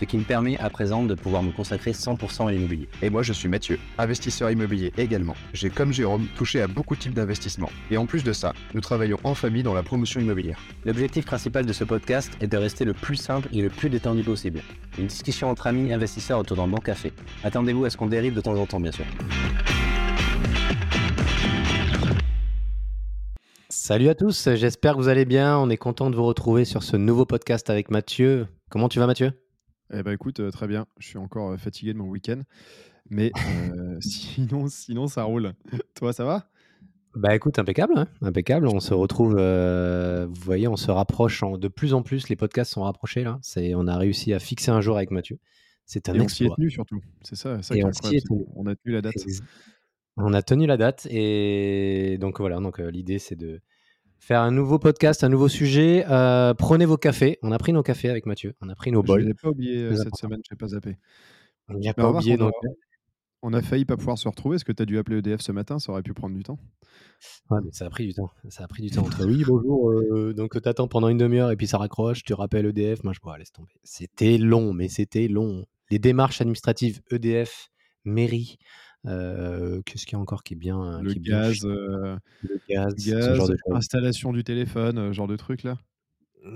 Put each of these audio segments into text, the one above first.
ce qui me permet à présent de pouvoir me consacrer 100% à l'immobilier. Et moi, je suis Mathieu, investisseur immobilier également. J'ai, comme Jérôme, touché à beaucoup de types d'investissements. Et en plus de ça, nous travaillons en famille dans la promotion immobilière. L'objectif principal de ce podcast est de rester le plus simple et le plus détendu possible. Une discussion entre amis investisseurs autour d'un bon café. Attendez-vous à ce qu'on dérive de temps en temps, bien sûr. Salut à tous, j'espère que vous allez bien. On est content de vous retrouver sur ce nouveau podcast avec Mathieu. Comment tu vas Mathieu? Eh ben écoute, très bien. Je suis encore fatigué de mon week-end, mais sinon, sinon ça roule. Toi, ça va? Bah écoute, impeccable, hein, impeccable. On se retrouve, vous voyez, on se rapproche de plus en plus. Les podcasts sont rapprochés là. C'est, on a réussi à fixer un jour avec Mathieu. C'est un Et on s'y est tenu surtout. C'est ça, ça est On a tenu la date. On a tenu la date et donc voilà. Donc l'idée c'est de faire un nouveau podcast, un nouveau sujet. Euh, prenez vos cafés. On a pris nos cafés avec Mathieu. On a pris nos bols. Je n'ai pas oublié euh, cette semaine, je n'ai pas zappé. On n'a pas oublié. On, a, on a failli pas pouvoir se retrouver. Est-ce que tu as dû appeler EDF ce matin? Ça aurait pu prendre du temps. Ouais, mais ça a pris du temps. Ça a pris du temps entre oui, bonjour. Euh, donc tu attends pendant une demi-heure et puis ça raccroche. Tu rappelles EDF. Moi, je pourrais laisse tomber. C'était long, mais c'était long. Les démarches administratives EDF, mairie, Qu'est-ce qu'il y a encore qui est bien Le, qui gaz, le gaz, genre installation du téléphone, genre de truc là?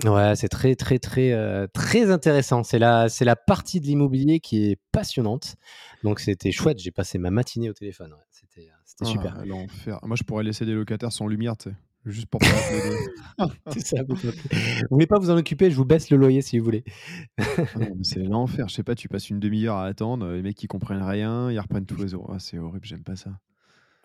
Ouais, c'est très très très très intéressant. C'est la c'est la partie de l'immobilier qui est passionnante. Donc c'était chouette. J'ai passé ma matinée au téléphone. C'était c'était super. Ah, Moi, je pourrais laisser des locataires sans lumière, tu sais. Juste pour pas ça, vous, voulez pas vous en occuper, je vous baisse le loyer si vous voulez. Ah c'est l'enfer, je sais pas, tu passes une demi-heure à attendre, les mecs qui comprennent rien, ils reprennent tous les euros. Ah, c'est horrible, j'aime pas ça.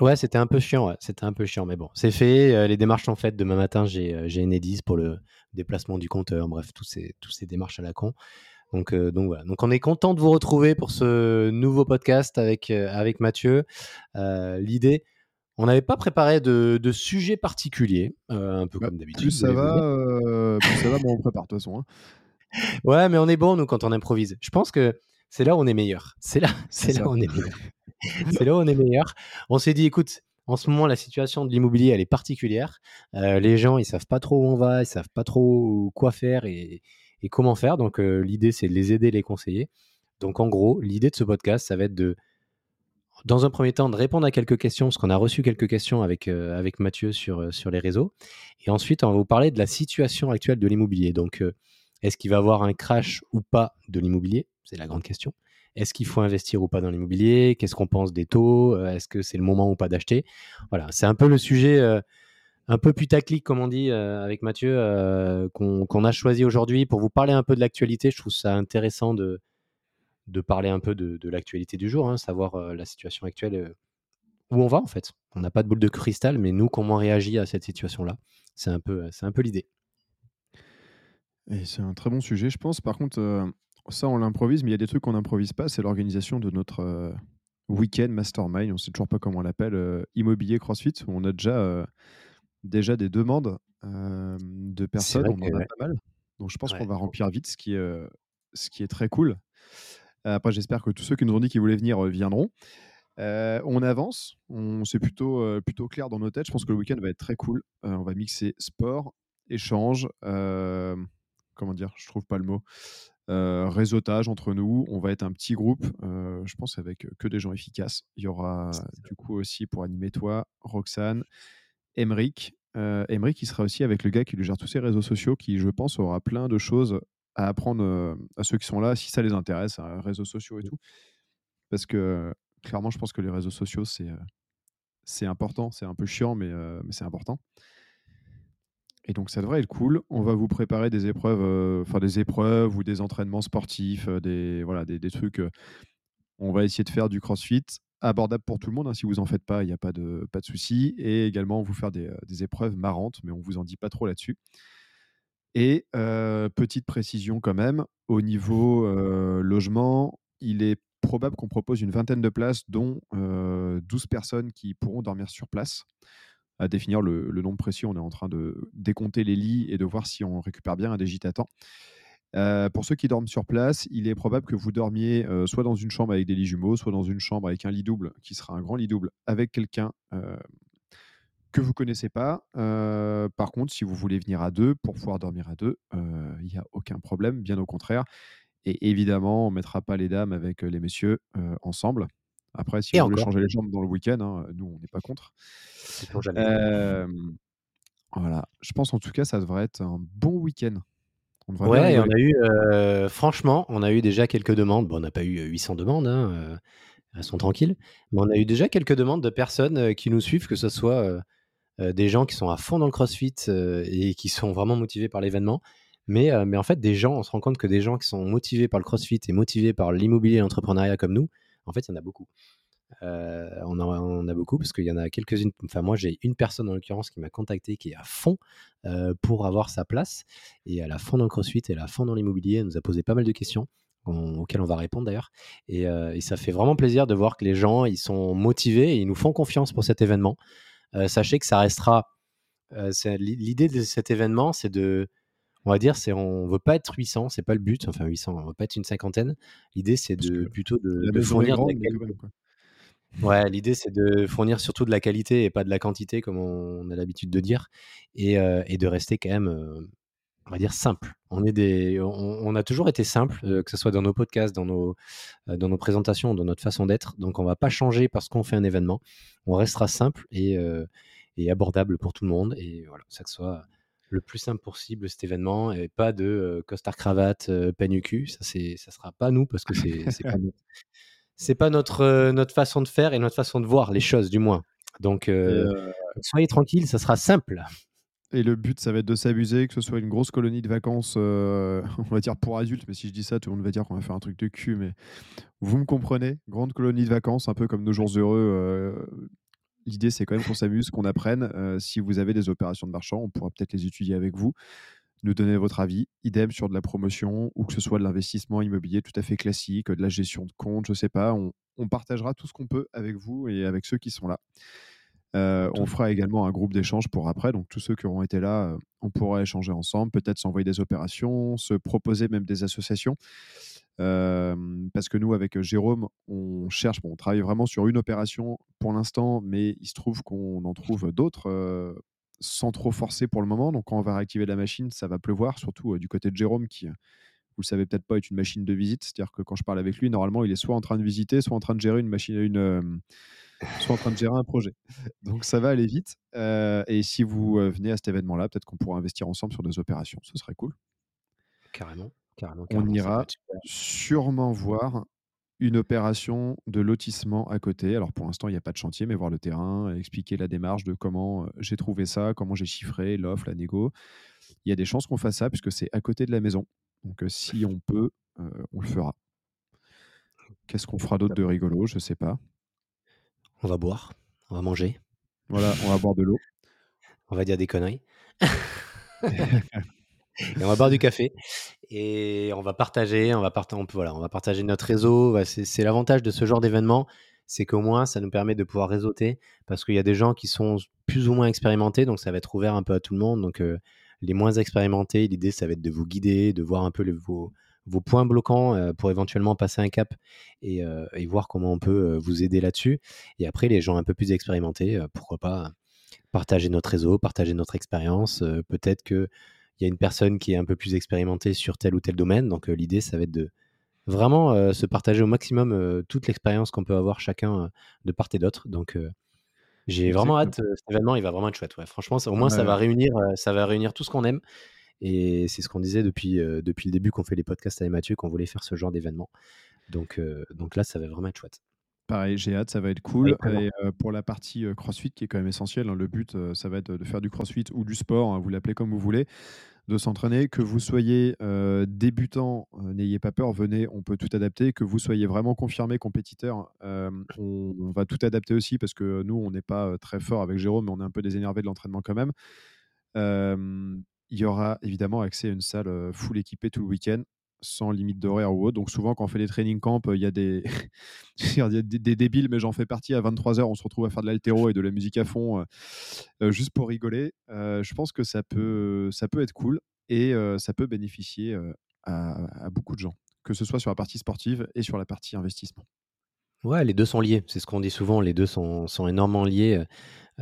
Ouais, c'était un peu chiant, ouais. c'était un peu chiant, mais bon, c'est fait. Euh, les démarches sont faites. Demain matin, j'ai euh, Enedis pour le déplacement du compteur. Bref, tous ces, tous ces démarches à la con. Donc, euh, donc voilà. Donc on est content de vous retrouver pour ce nouveau podcast avec, avec Mathieu. L'idée, on n'avait pas préparé de, sujet particulier, euh, un peu bah, comme d'habitude. Plus ça va, euh, plus ça va, bon, on prépare de toute façon. Hein. Ouais, mais on est bon, nous, quand on improvise. Je pense que c'est là où on est meilleur. C'est là, c'est là où on est meilleur. c'est là où on est meilleur. On s'est dit, écoute, en ce moment, la situation de l'immobilier, elle est particulière. Euh, les gens, ils savent pas trop où on va, ils savent pas trop quoi faire et, comment faire. Donc, l'idée, c'est de les aider, les conseiller. Donc, en gros, l'idée de ce podcast, ça va être de dans un premier temps, de répondre à quelques questions, parce qu'on a reçu quelques questions avec, euh, avec Mathieu sur, euh, sur les réseaux. Et ensuite, on va vous parler de la situation actuelle de l'immobilier. Donc, euh, est-ce qu'il va y avoir un crash ou pas de l'immobilier? C'est la grande question. Est-ce qu'il faut investir ou pas dans l'immobilier? Qu'est-ce qu'on pense des taux? Est-ce que c'est le moment ou pas d'acheter? Voilà, c'est un peu le sujet un peu putaclic, comme on dit avec Mathieu, qu'on a choisi aujourd'hui pour vous parler un peu de l'actualité. Je trouve ça intéressant de, de parler un peu de, l'actualité du jour, hein, savoir la situation actuelle, où on va en fait. On n'a pas de boule de cristal, mais nous, comment on réagit à cette situation-là C'est un peu, c'est un peu l'idée. Et c'est un très bon sujet, je pense. Par contre, ça, on l'improvise, mais il y a des trucs qu'on n'improvise pas. C'est l'organisation de notre week-end mastermind. On ne sait toujours pas comment on l'appelle, immobilier CrossFit, où on a déjà, déjà des demandes de personnes. On en a pas mal. Donc, je pense qu'on va remplir vite, ce qui est, ce qui est très cool. Après, j'espère que tous ceux qui nous ont dit qu'ils voulaient venir viendront. on avance, on c'est plutôt plutôt clair dans nos têtes. Je pense que le week-end va être très cool. on va mixer sport, échange, comment dire, je trouve pas le mot, réseautage entre nous. On va être un petit groupe, je pense avec que des gens efficaces. Il y aura du coup aussi pour animer toi, Roxane, Emric. Emric, qui sera aussi avec le gars qui lui gère tous ses réseaux sociaux, qui je pense aura plein de choses à apprendre à ceux qui sont là, si ça les intéresse, à réseaux sociaux et mmh. tout. Parce que clairement, je pense que les réseaux sociaux, c'est c'est important. C'est un peu chiant, mais, mais c'est important. Et donc, ça devrait être cool. On va vous préparer des épreuves, enfin des épreuves ou des entraînements sportifs, des, voilà, des, des trucs. on va essayer de faire du crossfit abordable pour tout le monde. Hein, si vous en faites pas, il n'y a pas de, pas de souci. Et également, vous faire des, des épreuves marrantes, mais on vous en dit pas trop là-dessus. Et petite précision quand même, au niveau logement, il est probable qu'on propose une vingtaine de places, dont 12 personnes qui pourront dormir sur place. À définir le, nombre précis, on est en train de décompter les lits et de voir si on récupère bien un à temps. pour ceux qui dorment sur place, il est probable que vous dormiez soit dans une chambre avec des lits jumeaux, soit dans une chambre avec un lit double, qui sera un grand lit double, avec quelqu'un que vous connaissez pas. par contre, si vous voulez venir à deux pour pouvoir dormir à deux, il n'y a aucun problème, bien au contraire. Et évidemment, on ne mettra pas les dames avec les messieurs ensemble. Après, si vous voulez changer les jambes dans le week-end, hein, nous, on n'est pas contre. voilà. Je pense en tout cas, ça devrait être un bon week-end. ouais, on a eu, franchement, on a eu déjà quelques demandes. Bon, on n'a pas eu 800 demandes, hein, elles sont tranquilles. Mais on a eu déjà quelques demandes de personnes qui nous suivent, que ce soit des gens qui sont à fond dans le crossfit et qui sont vraiment motivés par l'événement. Mais, mais en fait, des gens, on se rend compte que des gens qui sont motivés par le crossfit et motivés par l'immobilier et l'entrepreneuriat comme nous, en fait, il y en a beaucoup. on, en, a, beaucoup parce qu'il y en a quelques-unes. Enfin, moi, j'ai une personne en l'occurrence qui m'a contacté qui est à fond pour avoir sa place et elle a fond dans le crossfit elle a fond dans l'immobilier. Elle nous a posé pas mal de questions auxquelles on va répondre d'ailleurs. Et, et, ça fait vraiment plaisir de voir que les gens ils sont motivés et ils nous font confiance pour cet événement. Sachez que ça restera. L'idée de cet événement, c'est de on va dire, c'est on veut pas être 800, c'est pas le but. Enfin 800, on veut pas être une cinquantaine. L'idée c'est de plutôt de, fournir de la. Ouais, l'idée c'est de fournir surtout de la qualité et pas de la quantité comme on, a l'habitude de dire, et, de rester quand même, on va dire simple. On est des, on, a toujours été simple, que ce soit dans nos podcasts, dans nos, dans nos présentations, dans notre façon d'être. Donc on va pas changer parce qu'on fait un événement. On restera simple et, et abordable pour tout le monde, et voilà, ça que ce soit le plus simple possible cet événement et pas de costard cravate euh, cul ça c'est ça sera pas nous parce que c'est c'est pas c'est pas notre notre façon de faire et notre façon de voir les choses du moins donc soyez tranquille ça sera simple et le but, ça va être de s'amuser, que ce soit une grosse colonie de vacances, on va dire pour adultes, mais si je dis ça, tout le monde va dire qu'on va faire un truc de cul, mais vous me comprenez, grande colonie de vacances, un peu comme nos jours heureux, L'idée, c'est quand même qu'on s'amuse, qu'on apprenne. Euh, si vous avez des opérations de marchand, on pourra peut-être les étudier avec vous, nous donner votre avis. Idem sur de la promotion ou que ce soit de l'investissement immobilier tout à fait classique, de la gestion de compte, je ne sais pas. On, partagera tout ce qu'on peut avec vous et avec ceux qui sont là. Euh, on fera également un groupe d'échange pour après. Donc, tous ceux qui auront été là, euh, on pourra échanger ensemble, peut-être s'envoyer des opérations, se proposer même des associations parce que nous, avec Jérôme, on cherche, bon, on travaille vraiment sur une opération pour l'instant, mais il se trouve qu'on en trouve d'autres sans trop forcer pour le moment. Donc, quand on va réactiver la machine, ça va pleuvoir, surtout du côté de Jérôme, qui, vous le savez peut-être pas, est une machine de visite. C'est-à-dire que quand je parle avec lui, normalement, il est soit en train de visiter, soit en train de gérer une machine, une, soit en train de gérer un projet. Donc, ça va aller vite. et si vous venez à cet événement-là, peut-être qu'on pourra investir ensemble sur des opérations. Ce serait cool. Carrément on ira sûrement voir une opération de lotissement à côté. Alors pour l'instant, il n'y a pas de chantier, mais voir le terrain, expliquer la démarche de comment j'ai trouvé ça, comment j'ai chiffré l'offre, la négo. Il y a des chances qu'on fasse ça puisque c'est à côté de la maison. Donc si on peut, on le fera. Qu'est-ce qu'on fera d'autre de rigolo? Je ne sais pas. On va boire, on va manger. Voilà, on va boire de l'eau. On va dire des conneries. et on va boire du café et on va partager, on va, on voilà, on va partager notre réseau. C'est l'avantage de ce genre d'événement, c'est qu'au moins ça nous permet de pouvoir réseauter parce qu'il y a des gens qui sont plus ou moins expérimentés, donc ça va être ouvert un peu à tout le monde. Donc euh, les moins expérimentés, l'idée ça va être de vous guider, de voir un peu vos, vos, points bloquants euh, pour éventuellement passer un cap et, euh, et voir comment on peut vous aider là-dessus. Et après les gens un peu plus expérimentés, pourquoi pas partager notre réseau, partager notre expérience. Peut-être que il y a une personne qui est un peu plus expérimentée sur tel ou tel domaine. Donc euh, l'idée, ça va être de vraiment euh, se partager au maximum euh, toute l'expérience qu'on peut avoir chacun de part et d'autre. Donc j'ai vraiment hâte. cet événement, il va vraiment être chouette. Ouais. Franchement, au moins, ça va réunir, ça va réunir tout ce qu'on aime. Et c'est ce qu'on disait depuis, depuis le début qu'on fait les podcasts avec Mathieu, qu'on voulait faire ce genre d'événement. Donc, donc là, ça va vraiment être chouette. Pareil, j'ai hâte, ça va être cool. et pour la partie CrossFit, qui est quand même essentielle, hein, le but, ça va être de faire du CrossFit ou du sport, hein, vous l'appelez comme vous voulez de s'entraîner. Que vous soyez euh, débutant, euh, n'ayez pas peur, venez, on peut tout adapter. Que vous soyez vraiment confirmé compétiteur, euh, on, va tout adapter aussi parce que nous, on n'est pas très fort avec Jérôme, mais on est un peu désénervé de l'entraînement quand même. Il y aura évidemment accès à une salle full équipée tout le week-end. sans limite d'horaire ou autre. Donc souvent, quand on fait des training camps, il y a des, des, débiles, mais j'en fais partie. À 23h, on se retrouve à faire de l'altéro et de la musique à fond, juste pour rigoler. je pense que ça peut, ça peut être cool et ça peut bénéficier à, beaucoup de gens, que ce soit sur la partie sportive et sur la partie investissement. Ouais, les deux sont liés. C'est ce qu'on dit souvent. Les deux sont, sont énormément liés.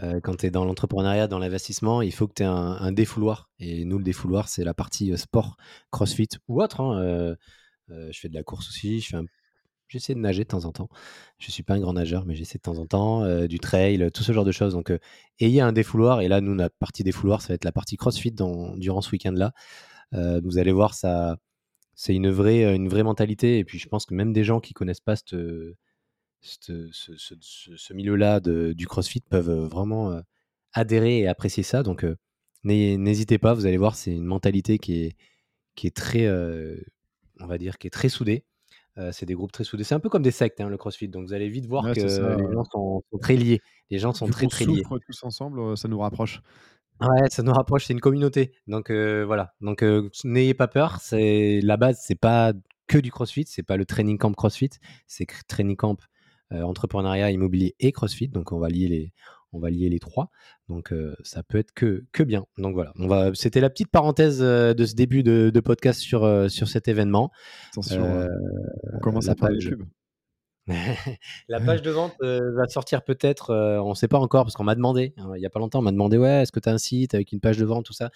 Euh, quand tu es dans l'entrepreneuriat, dans l'investissement, il faut que tu aies un, défouloir. Et nous, le défouloir, c'est la partie euh, sport, crossfit ou autre. Hein, euh, je fais de la course aussi. Je J'essaie de nager de temps en temps. Je ne suis pas un grand nageur, mais j'essaie de temps en temps. du trail, tout ce genre de choses. Donc, ayez un défouloir. Et là, nous, notre partie défouloir, ça va être la partie crossfit dans, durant ce week-end-là. vous allez voir, ça, c'est une vraie, une vraie mentalité. Et puis, je pense que même des gens qui connaissent pas cette ce, milieu-là du CrossFit peuvent vraiment adhérer et apprécier ça. Donc, n'hésitez pas, vous allez voir, c'est une mentalité qui est, qui est très, on va dire, qui est très soudée. c'est des groupes très soudés. C'est un peu comme des sectes, hein, le CrossFit. Donc, vous allez vite voir que les gens sont, très liés. Les gens sont très, très liés. tous ensemble, ça nous rapproche. Ouais, ça nous rapproche. C'est une communauté. Donc, voilà. Donc, n'ayez pas peur. C'est la base. C'est pas que du CrossFit. C'est pas le training camp CrossFit. C'est training camp euh, entrepreneuriat, immobilier et CrossFit. Donc on va lier les, on va lier les trois. Donc euh, ça peut être que, que bien. Donc voilà, on va, c'était la petite parenthèse euh, de ce début de, podcast sur, sur cet événement. Attention, on commence à parler de la page de vente va sortir peut-être, on ne sait pas encore parce qu'on m'a demandé, hein, il n'y a pas longtemps, on m'a demandé ouais, est-ce que tu as un site avec une page de vente, tout ça?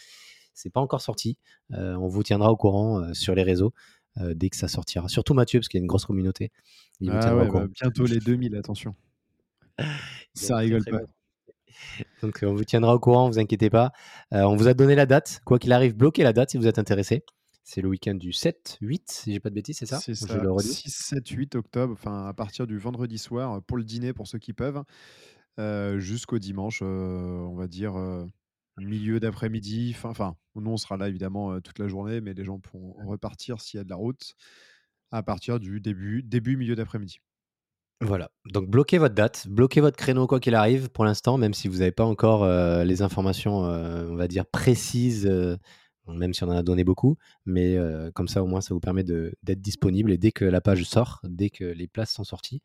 C'est pas encore sorti. on vous tiendra au courant sur les réseaux. Euh, dès que ça sortira. Surtout Mathieu, parce qu'il y a une grosse communauté. Ah bah, bientôt les 2000, attention. ça rigole pas. Donc on vous tiendra au courant, vous inquiétez pas. Euh, on vous a donné la date. Quoi qu'il arrive, bloquez la date si vous êtes intéressé. C'est le week-end du 7, 8, si j'ai pas de bêtises, c'est ça? C'est ça. 6, 7, 8 octobre, enfin à partir du vendredi soir pour le dîner pour ceux qui peuvent, euh, jusqu'au dimanche, on va dire milieu d'après-midi. Enfin, nous, on sera là évidemment toute la journée, mais les gens pourront repartir s'il y a de la route à partir du début, début milieu d'après-midi. Voilà, donc bloquez votre date, bloquez votre créneau quoi qu'il arrive pour l'instant, même si vous n'avez pas encore les informations, on va dire, précises, même si on en a donné beaucoup, mais comme ça au moins ça vous permet d'être disponible et dès que la page sort, dès que les places sont sorties,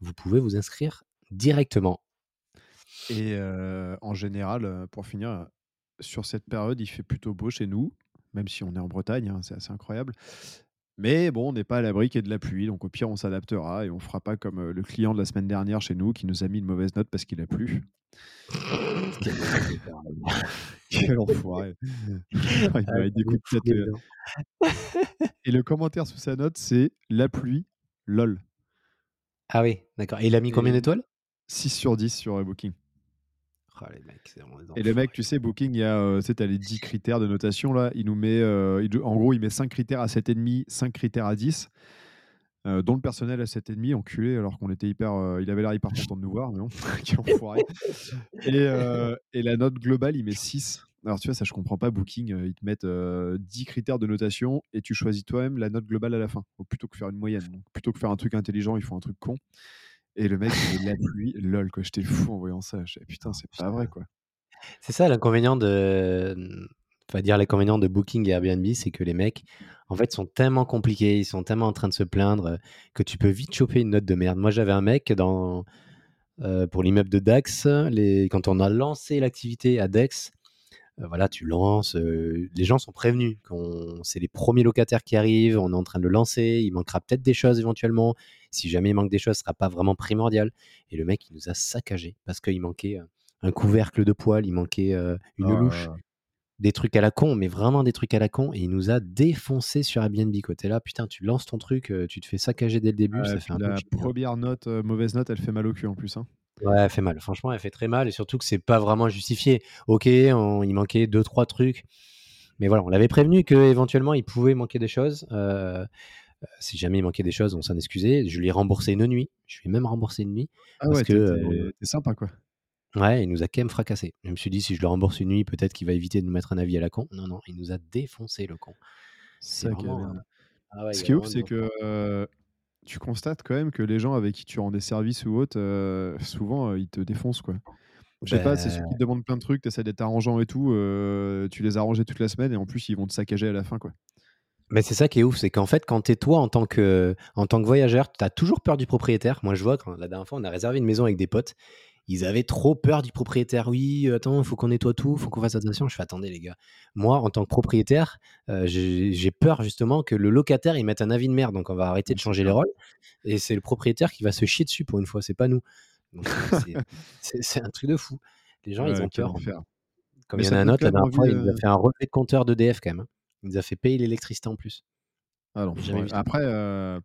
vous pouvez vous inscrire directement. Et en général, pour finir, sur cette période, il fait plutôt beau chez nous, même si on est en Bretagne, hein, c'est assez incroyable. Mais bon, on n'est pas à l'abri qu'il y ait de la pluie, donc au pire, on s'adaptera et on fera pas comme le client de la semaine dernière chez nous qui nous a mis une mauvaise note parce qu'il a plu. Quel enfoiré. Et le commentaire sous sa note, c'est la pluie, lol. Ah oui, d'accord. Et il a mis combien d'étoiles? 6 sur 10 sur Booking. Oh, et le mec, tu sais, Booking, il y a, euh, tu les 10 critères de notation là. Il nous met, euh, en gros, il met 5 critères à 7,5, 5 critères à 10, euh, dont le personnel à 7,5, enculé, alors qu'on était hyper. il avait l'air hyper content de nous voir, mais non, et, et la note globale, il met 6. Alors tu vois, ça je comprends pas, Booking, ils te mettent 10 critères de notation et tu choisis toi-même la note globale à la fin. plutôt que faire une moyenne. plutôt que faire un truc intelligent, ils font un truc con. Et le mec, il la pluie, lol, quoi. J'étais fou en voyant ça. Je putain, c'est pas vrai, quoi. C'est ça l'inconvénient de. Enfin, dire l'inconvénient de Booking et Airbnb, c'est que les mecs, en fait, sont tellement compliqués, ils sont tellement en train de se plaindre que tu peux vite choper une note de merde. Moi, j'avais un mec dans, euh, pour l'immeuble de Dax, les, quand on a lancé l'activité à Dex, euh, voilà, tu lances, euh, les gens sont prévenus, c'est les premiers locataires qui arrivent, on est en train de le lancer, il manquera peut-être des choses éventuellement, si jamais il manque des choses, ce sera pas vraiment primordial. Et le mec, il nous a saccagé parce qu'il manquait un couvercle de poêle, il manquait une oh louche, des trucs à la con, mais vraiment des trucs à la con. Et il nous a défoncé sur Airbnb. Côté là, putain, tu lances ton truc, tu te fais saccager dès le début. ça fait un la première note, mauvaise note, elle fait mal au cul en plus. Hein. Ouais, elle fait mal. Franchement, elle fait très mal. Et surtout que c'est pas vraiment justifié. Ok, il manquait deux, trois trucs. Mais voilà, on l'avait prévenu qu'éventuellement, il pouvait manquer des choses. Euh, si jamais il manquait des choses, on s'en excusait. Je lui ai remboursé une nuit. Je lui ai même remboursé une nuit. Ah parce ouais, que euh, t'es sympa quoi. Ouais, il nous a quand même fracassé. Je me suis dit, si je le rembourse une nuit, peut-être qu'il va éviter de nous mettre un avis à la con. Non, non, il nous a défoncé le con. C'est vraiment... Ah Ce qui est ouf, c'est que tu constates quand même que les gens avec qui tu rends des services ou autres, souvent, ils te défoncent quoi. Je sais pas, c'est ceux qui te ben demandent plein de trucs, tu essaies d'être arrangeant et tout, tu les as arrangés toute la semaine et en plus ils vont te saccager à la fin quoi. Mais c'est ça qui est ouf, c'est qu'en fait, quand tu es toi en tant que, en tant que voyageur, tu as toujours peur du propriétaire. Moi, je vois, quand la dernière fois, on a réservé une maison avec des potes, ils avaient trop peur du propriétaire. Oui, attends, il faut qu'on nettoie tout, il faut qu'on fasse attention. Je fais, attendez, les gars. Moi, en tant que propriétaire, euh, j'ai peur justement que le locataire, il mette un avis de merde. Donc, on va arrêter de changer les rôles. Et c'est le propriétaire qui va se chier dessus pour une fois, c'est pas nous. c'est un truc de fou. Les gens, ils ont peur. Comme il y en a un autre, la dernière fois, il nous a fait un relevé de compteur d'EDF quand même. Il nous a fait payer l'électricité en plus. Ah après, euh,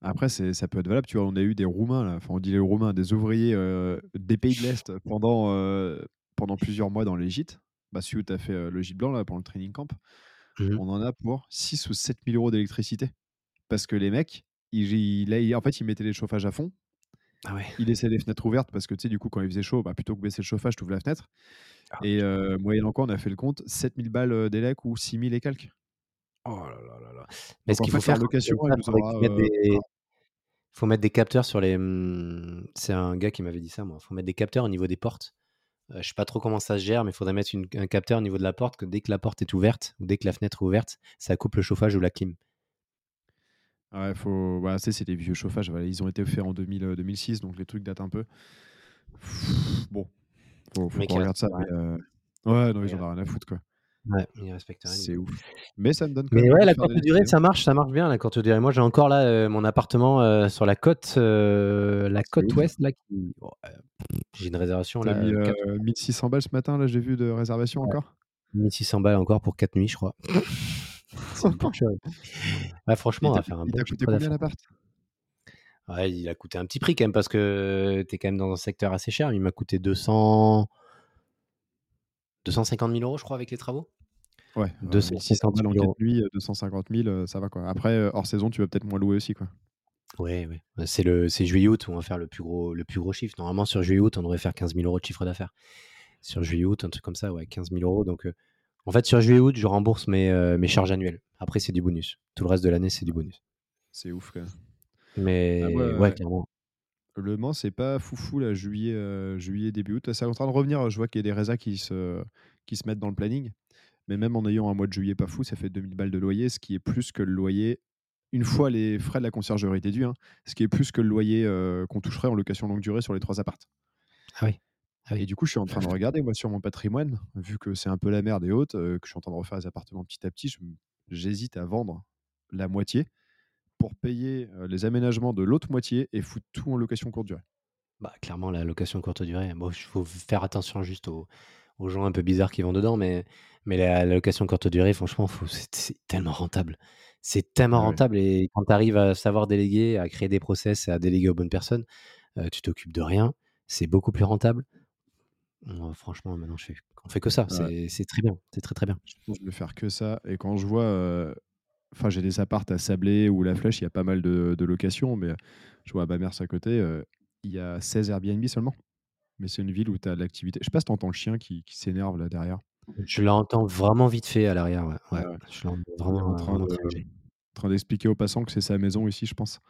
après ça peut être valable. Tu vois, on a eu des Roumains, là. Enfin, on dit les Roumains, des ouvriers euh, des pays de l'Est pendant, euh, pendant plusieurs mois dans les gîtes. Bah, celui où tu as fait le gîte blanc là, pendant le training camp, mmh on en a pour 6 ou 7 000 euros d'électricité. Parce que les mecs, ils, en fait, ils mettaient les chauffages à fond. Ah ouais. Ils laissaient les fenêtres ouvertes parce que tu sais, du coup, quand il faisait chaud, bah, plutôt que baisser le chauffage, tu ouvres la fenêtre. Ah, et euh, moyennant quoi, on a fait le compte 7000 balles euh, d'élec ou 6000 et quelques. Oh là là là là. Mais ce qu'il faut faire, location, il euh, faut mettre des capteurs sur les. Mmh, c'est un gars qui m'avait dit ça, moi. Il faut mettre des capteurs au niveau des portes. Je je sais pas trop comment ça se gère, mais il faudrait mettre un capteur au niveau de la porte que dès que la porte est ouverte ou dès que la fenêtre est ouverte, ça coupe le chauffage ou la clim. Ouais, faut. Bah, c'est des vieux chauffages. Ils ont été faits en 2000, 2006, donc les trucs datent un peu. Bon, faut, faut qu'on regarde ça. Euh, ouais, non, ils en ont rien à foutre, quoi. Ouais, ils respectent rien. C'est ouf. Mais ça me donne Mais ouais, la courte durée, ça marche, ça marche bien, la courte durée. Moi, j'ai encore là euh, mon appartement euh, sur la côte, la côte ouest, là, qui... j'ai une réservation là. Mis, 1600 balles ce matin, là, j'ai vu de réservation encore? 1600 balles encore pour 4 nuits, je crois. C'est cher. Ouais, franchement, on va faire un Il t'a coûté combien l'appart? Ouais, il a coûté un petit prix quand même parce que tu es quand même dans un secteur assez cher. Il m'a coûté 200... 250 000 euros, je crois, avec les travaux. Ouais, 250 000 euros. Nuit, 250 000, ça va quoi. Après, euh, hors saison, tu vas peut-être moins louer aussi quoi. Ouais, ouais. C'est le, c'est juillet-août où on va faire le plus gros, le plus gros chiffre. Normalement, sur juillet-août, on devrait faire 15 000 euros de chiffre d'affaires. Sur juillet-août, un truc comme ça, ouais, 15 000 euros. Donc, euh, en fait, sur juillet-août, je rembourse mes, euh, mes charges annuelles. Après, c'est du bonus. Tout le reste de l'année, c'est du bonus. C'est ouf, quand même. Mais ah ouais, clairement. Le Mans, c'est pas foufou, là, juillet, euh, juillet, début août. C'est en train de revenir. Je vois qu'il y a des résas qui se, qui se mettent dans le planning. Mais même en ayant un mois de juillet pas fou, ça fait 2000 balles de loyer, ce qui est plus que le loyer, une fois les frais de la conciergerie déduits, hein, ce qui est plus que le loyer euh, qu'on toucherait en location longue durée sur les trois appartes. Ah oui. Ah et du coup, je suis en train de regarder, moi, sur mon patrimoine, vu que c'est un peu la merde et haute, euh, que je suis en train de refaire les appartements petit à petit, j'hésite à vendre la moitié pour payer les aménagements de l'autre moitié et foutre tout en location courte durée. Bah, clairement, la location courte durée, bon, il faut faire attention juste aux, gens un peu bizarres qui vont dedans, mais, mais la, location courte durée, franchement, c'est tellement rentable. C'est tellement rentable et quand tu arrives à savoir déléguer, à créer des process, à déléguer aux bonnes personnes, tu t'occupes de rien, c'est beaucoup plus rentable. franchement, maintenant, je fais, on fait que ça. C'est très bien. C'est très, très bien. Je vais faire que ça. Et quand je vois Enfin, j'ai des appartes à Sablé ou La Flèche, il y a pas mal de, locations, mais je vois à Bamers à côté, euh, il y a 16 Airbnb seulement. Mais c'est une ville où tu as de l'activité. Je sais pas si tu entends le chien qui, s'énerve là derrière. Je l'entends vraiment vite fait à l'arrière. Ouais. Je l'entends vraiment, en train, train d'expliquer aux passants que c'est sa maison ici, je pense.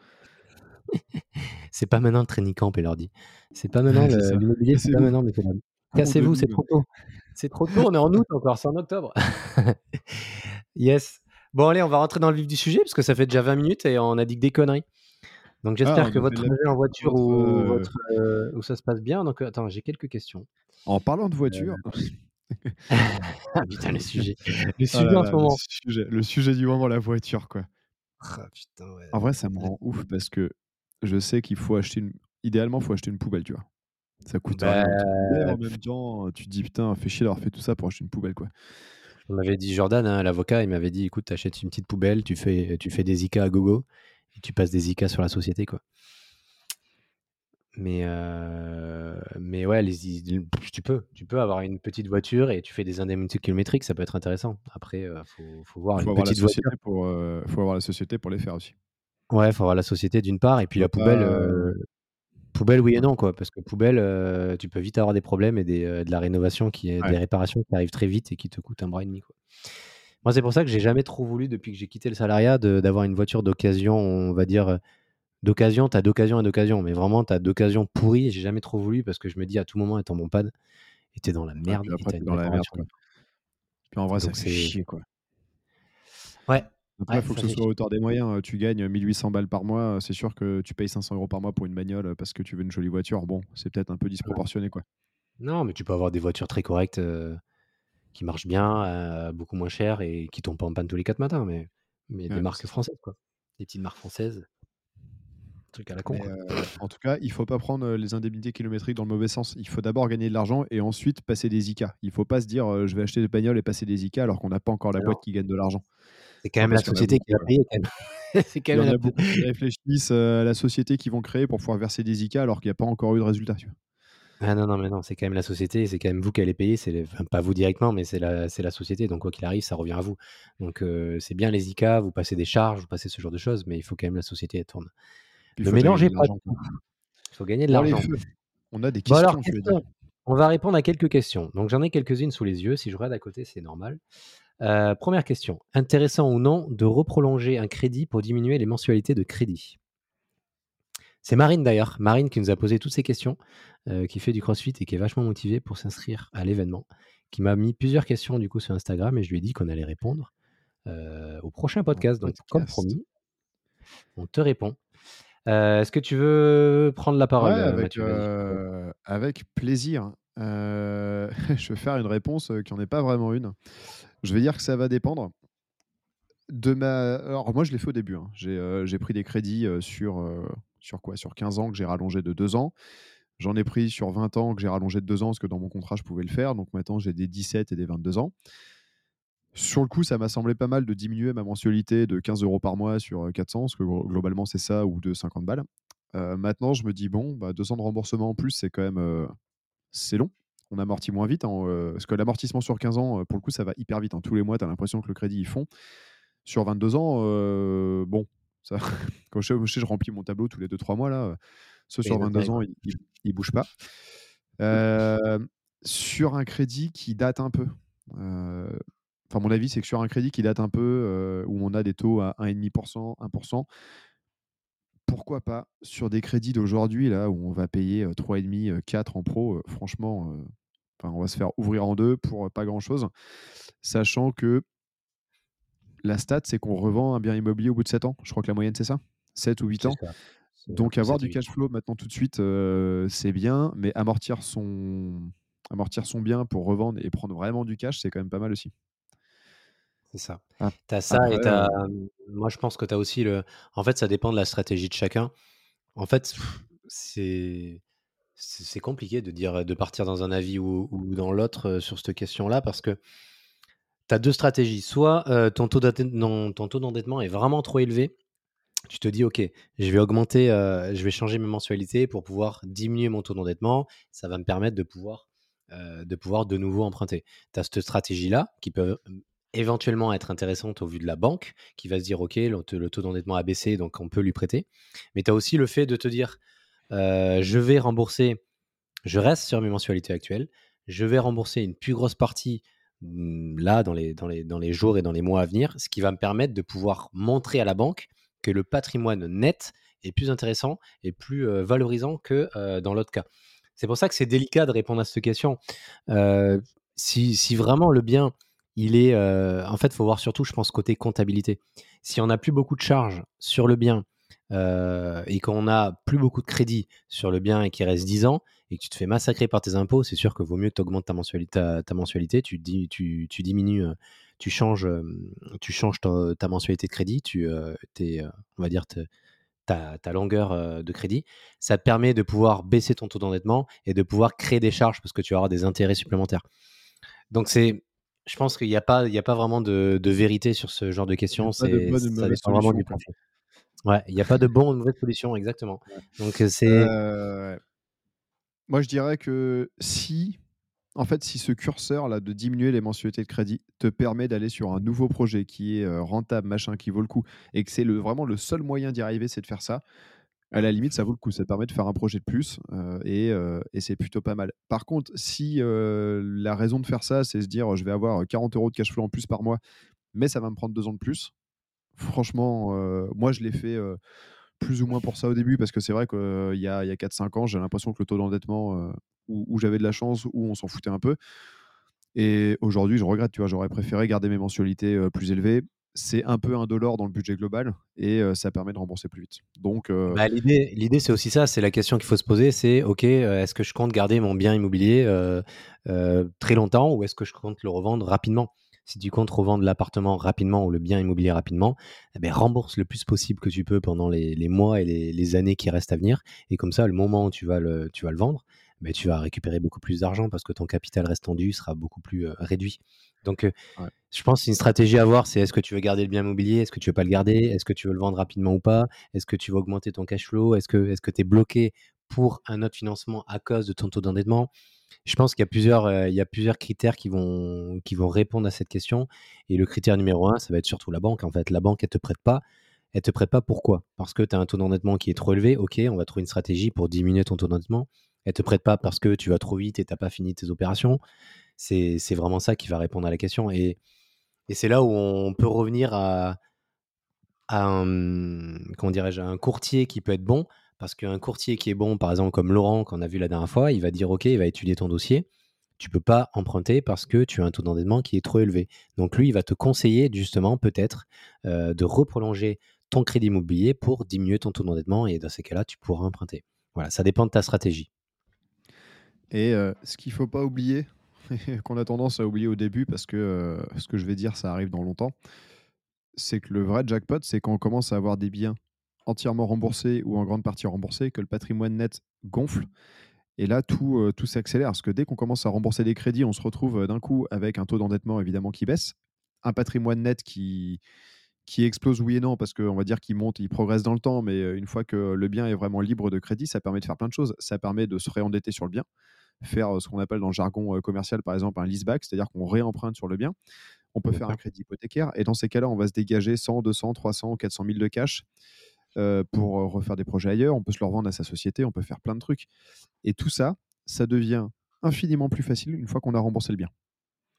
c'est pas maintenant le training camp, dit. C'est pas maintenant l'immobilier, c'est pas maintenant, mais Cassez-vous, c'est trop tôt. C'est trop tôt, on est en août encore, c'est en octobre. yes. Bon, allez, on va rentrer dans le vif du sujet parce que ça fait déjà 20 minutes et on a dit que des conneries. Donc j'espère ah, que votre trajet en voiture ou euh, où, ça se passe bien. Donc attends, j'ai quelques questions. En parlant de voiture. Euh, ah, putain, le sujet. Le oh sujet en ce moment. Le sujet, du moment, la voiture, quoi. Ah, en vrai, ça me rend ouf parce que je sais qu'il faut acheter une. Idéalement, il faut acheter une poubelle, tu vois. Ça coûte rien. Bah, en même temps, tu te dis putain, fait chier d'avoir fait tout ça pour acheter une poubelle, quoi. On m'avait dit Jordan, hein, l'avocat, il m'avait dit écoute, tu achètes une petite poubelle, tu fais, tu fais des ICA à gogo et tu passes des ICA sur la société. quoi. Mais, euh, mais ouais, tu peux. Tu peux avoir une petite voiture et tu fais des indemnités kilométriques, ça peut être intéressant. Après, il euh, faut, voir faut une petite Pour, euh, faut avoir la société pour les faire aussi. Ouais, il faut avoir la société d'une part, et puis la poubelle, Poubelle, oui et non, quoi. Parce que poubelle, euh, tu peux vite avoir des problèmes et des, euh, de la rénovation qui est, des réparations qui arrivent très vite et qui te coûtent un bras et demi, quoi. Moi, c'est pour ça que j'ai jamais trop voulu, depuis que j'ai quitté le salariat, d'avoir une voiture d'occasion, on va dire. Euh, d'occasion, tu as d'occasion et d'occasion, mais vraiment, tu as d'occasion pourrie. J'ai jamais trop voulu parce que je me dis à tout moment, étant mon pad, et t'es dans la merde. puis dans la merde, Puis en vrai, fait chier, quoi. Ouais, Après, il faut que ce soit à hauteur des moyens. Tu gagnes 1800 balles par mois, c'est sûr que tu payes 500 euros par mois pour une bagnole parce que tu veux une jolie voiture. Bon, c'est peut-être un peu disproportionné, quoi. Non, mais tu peux avoir des voitures très correctes qui marchent bien, beaucoup moins cher et qui tombent pas en panne tous les 4 matins, mais, mais des marques françaises, quoi. Des petites marques françaises. Truc à la con. en tout cas, il faut pas prendre les indemnités kilométriques dans le mauvais sens. Il faut d'abord gagner de l'argent et ensuite passer des ICA. Il faut pas se dire je vais acheter des bagnoles et passer des ICA alors qu'on n'a pas encore la boîte qui gagne de l'argent. C'est quand même la société qui va payer. C'est quand même il y en a beaucoup qui réfléchissent à la société qu'ils vont créer pour pouvoir verser des ICA alors qu'il n'y a pas encore eu de résultat. Ah non, non, mais non, c'est quand même la société, c'est quand même vous qui allez payer, c'est pas vous directement, mais c'est la, société, donc quoi qu'il arrive, ça revient à vous. Donc c'est bien les ICA, vous passez des charges, vous passez ce genre de choses, mais il faut quand même la société, elle tourne. Ne mélangez pas Il faut gagner de l'argent. On a des questions, On va répondre à quelques questions. Donc j'en ai quelques-unes sous les yeux, si je regarde à côté, c'est normal. Première question. Intéressant ou non de reprolonger un crédit pour diminuer les mensualités de crédit? C'est Marine d'ailleurs, Marine qui nous a posé toutes ces questions, euh, qui fait du crossfit et qui est vachement motivée pour s'inscrire à l'événement, qui m'a mis plusieurs questions du coup sur Instagram et je lui ai dit qu'on allait répondre euh, au prochain podcast. Donc, comme promis, on te répond. Euh, est-ce que tu veux prendre la parole, avec, avec, plaisir. je vais faire une réponse qui n'en est pas vraiment une. Je vais dire que ça va dépendre. De ma... Alors moi je l'ai fait au début. Hein. J'ai pris des crédits sur sur quoi? Sur 15 ans que j'ai rallongé de 2 ans. J'en ai pris sur 20 ans que j'ai rallongé de 2 ans parce que dans mon contrat, je pouvais le faire. Donc maintenant, j'ai des 17 et des 22 ans. Sur le coup, ça m'a semblé pas mal de diminuer ma mensualité de 15 euros par mois sur 400, parce que globalement, c'est ça, ou de 50 balles. Euh, maintenant, je me dis, bon, bah, 2 ans de remboursement en plus, c'est quand même euh, c'est long. On amortit moins vite. Hein, euh, parce que l'amortissement sur 15 ans, pour le coup, ça va hyper vite. Hein. Tous les mois, tu as l'impression que le crédit, ils font. Sur 22 ans, bon, ça, quand je, je, je, remplis mon tableau tous les 2-3 mois, là, ceux sur 22 ans, ils ne bougent pas. Euh, sur un crédit qui date un peu, euh, enfin, mon avis, c'est que sur un crédit qui date un peu, euh, où on a des taux à 1,5%, 1%, pourquoi pas sur des crédits d'aujourd'hui, là, où on va payer 3,5, 4 en pro, franchement, on va se faire ouvrir en deux pour pas grand-chose, sachant que la stat, c'est qu'on revend un bien immobilier au bout de 7 ans. Je crois que la moyenne, c'est ça? 7 ou 8 ans. Donc avoir du cash flow maintenant tout de suite, euh, c'est bien, mais amortir son, amortir son bien pour revendre et prendre vraiment du cash, c'est quand même pas mal aussi. C'est ça. Ah, tu as ça et as... moi je pense que tu as aussi le... En fait, ça dépend de la stratégie de chacun. En fait, c'est c'est compliqué de dire de partir dans un avis ou, ou dans l'autre sur cette question-là parce que tu as deux stratégies. Soit ton taux d'endettement est vraiment trop élevé. Tu te dis, OK, je vais augmenter, je vais changer mes mensualités pour pouvoir diminuer mon taux d'endettement. Ça va me permettre de pouvoir, de pouvoir de nouveau emprunter. Tu as cette stratégie-là qui peut éventuellement être intéressante au vu de la banque, qui va se dire, OK, le, taux d'endettement a baissé, donc on peut lui prêter. Mais tu as aussi le fait de te dire, je vais rembourser, je reste sur mes mensualités actuelles, je vais rembourser une plus grosse partie Mmh, là, dans les, dans, les, dans les jours et dans les mois à venir, ce qui va me permettre de pouvoir montrer à la banque que le patrimoine net est plus intéressant et plus valorisant que dans l'autre cas. C'est pour ça que c'est délicat de répondre à cette question. si, si, vraiment le bien, il est... en fait, faut voir surtout, je pense, côté comptabilité. Si on n'a plus beaucoup de charges sur le bien et qu'on n'a plus beaucoup de crédit sur le bien et qu'il reste 10 ans, et que tu te fais massacrer par tes impôts, c'est sûr que vaut mieux que tu augmentes ta mensualité, ta, mensualité tu, tu, tu, diminues, euh, tu changes, euh, tu changes ta, mensualité de crédit, tu, euh, on va dire, ta, ta, longueur de crédit. Ça te permet de pouvoir baisser ton taux d'endettement et de pouvoir créer des charges parce que tu auras des intérêts supplémentaires. Donc, c'est, je pense qu'il n'y a, pas, il a pas vraiment de, de, vérité sur ce genre de questions. C'est, ça dépend vraiment du profil. Ouais, il n'y a pas de bon ou de mauvaise solution, exactement. Donc, c'est. Moi, je dirais que si, en fait, si ce curseur là de diminuer les mensualités de crédit te permet d'aller sur un nouveau projet qui est euh, rentable, machin, qui vaut le coup, et que c'est le, vraiment le seul moyen d'y arriver, c'est de faire ça. À la limite, ça vaut le coup. Ça te permet de faire un projet de plus euh, et, euh, et c'est plutôt pas mal. Par contre, si la raison de faire ça, c'est se dire je vais avoir 40 euros de cash flow en plus par mois, mais ça va me prendre deux ans de plus, franchement, moi je l'ai fait plus ou moins pour ça au début, parce que c'est vrai qu'il y a, y a 4-5 ans, j'ai l'impression que le taux d'endettement, euh, où, j'avais de la chance, où on s'en foutait un peu. Et aujourd'hui, je regrette, tu vois, j'aurais préféré garder mes mensualités euh, plus élevées. C'est un peu indolore dans le budget global et ça permet de rembourser plus vite. Donc, bah, l'idée, c'est aussi ça, c'est la question qu'il faut se poser, c'est ok, est-ce que je compte garder mon bien immobilier très longtemps ou est-ce que je compte le revendre rapidement? Si tu comptes revendre l'appartement rapidement ou le bien immobilier rapidement, eh ben, rembourse le plus possible que tu peux pendant les, mois et les, années qui restent à venir. Et comme ça, le moment où tu vas le vendre, ben, tu vas récupérer beaucoup plus d'argent parce que ton capital restendu sera beaucoup plus réduit. Donc, je pense qu'une stratégie à avoir, c'est est-ce que tu veux garder le bien immobilier Est-ce que tu veux pas le garder Est-ce que tu veux le vendre rapidement ou pas Est-ce que tu veux augmenter ton cash flow Est-ce que tu es bloqué pour un autre financement à cause de ton taux d'endettement? Je pense qu'il y a plusieurs, il y a plusieurs critères qui vont, qui vont répondre à cette question. Et le critère numéro un, ça va être surtout la banque. En fait, la banque, elle te prête pas. Elle te prête pas pourquoi? Parce que tu as un taux d'endettement qui est trop élevé. Ok, on va trouver une stratégie pour diminuer ton taux d'endettement. Elle te prête pas parce que tu vas trop vite et tu n'as pas fini tes opérations. C'est vraiment ça qui va répondre à la question. Et, et c'est là où on peut revenir à, un, comment dirais-je, un courtier qui peut être bon. Parce qu'un courtier qui est bon, par exemple comme Laurent qu'on a vu la dernière fois, il va dire OK, il va étudier ton dossier. Tu peux pas emprunter parce que tu as un taux d'endettement qui est trop élevé. Donc lui, il va te conseiller justement peut-être euh, de reprolonger ton crédit immobilier pour diminuer ton taux d'endettement et dans ces cas-là, tu pourras emprunter. Voilà, ça dépend de ta stratégie. Et euh, ce qu'il faut pas oublier, qu'on a tendance à oublier au début parce que euh, ce que je vais dire, ça arrive dans longtemps, c'est que le vrai jackpot, c'est quand on commence à avoir des biens entièrement remboursés ou en grande partie remboursés, que le patrimoine net gonfle. Et là, tout, euh, tout s'accélère. Parce que dès qu'on commence à rembourser des crédits, on se retrouve d'un coup avec un taux d'endettement évidemment qui baisse, un patrimoine net qui, qui explose oui et non, parce qu'on va dire qu'il monte, il progresse dans le temps, mais une fois que le bien est vraiment libre de crédit, ça permet de faire plein de choses. Ça permet de se réendetter sur le bien, faire ce qu'on appelle dans le jargon commercial, par exemple, un leaseback, c'est-à-dire qu'on réemprunte sur le bien. On peut faire un crédit hypothécaire et dans ces cas-là, on va se dégager 100, 200, 300, 400 000 de cash pour refaire des projets ailleurs. On peut se le revendre à sa société, on peut faire plein de trucs. Et tout ça, ça devient infiniment plus facile une fois qu'on a remboursé le bien.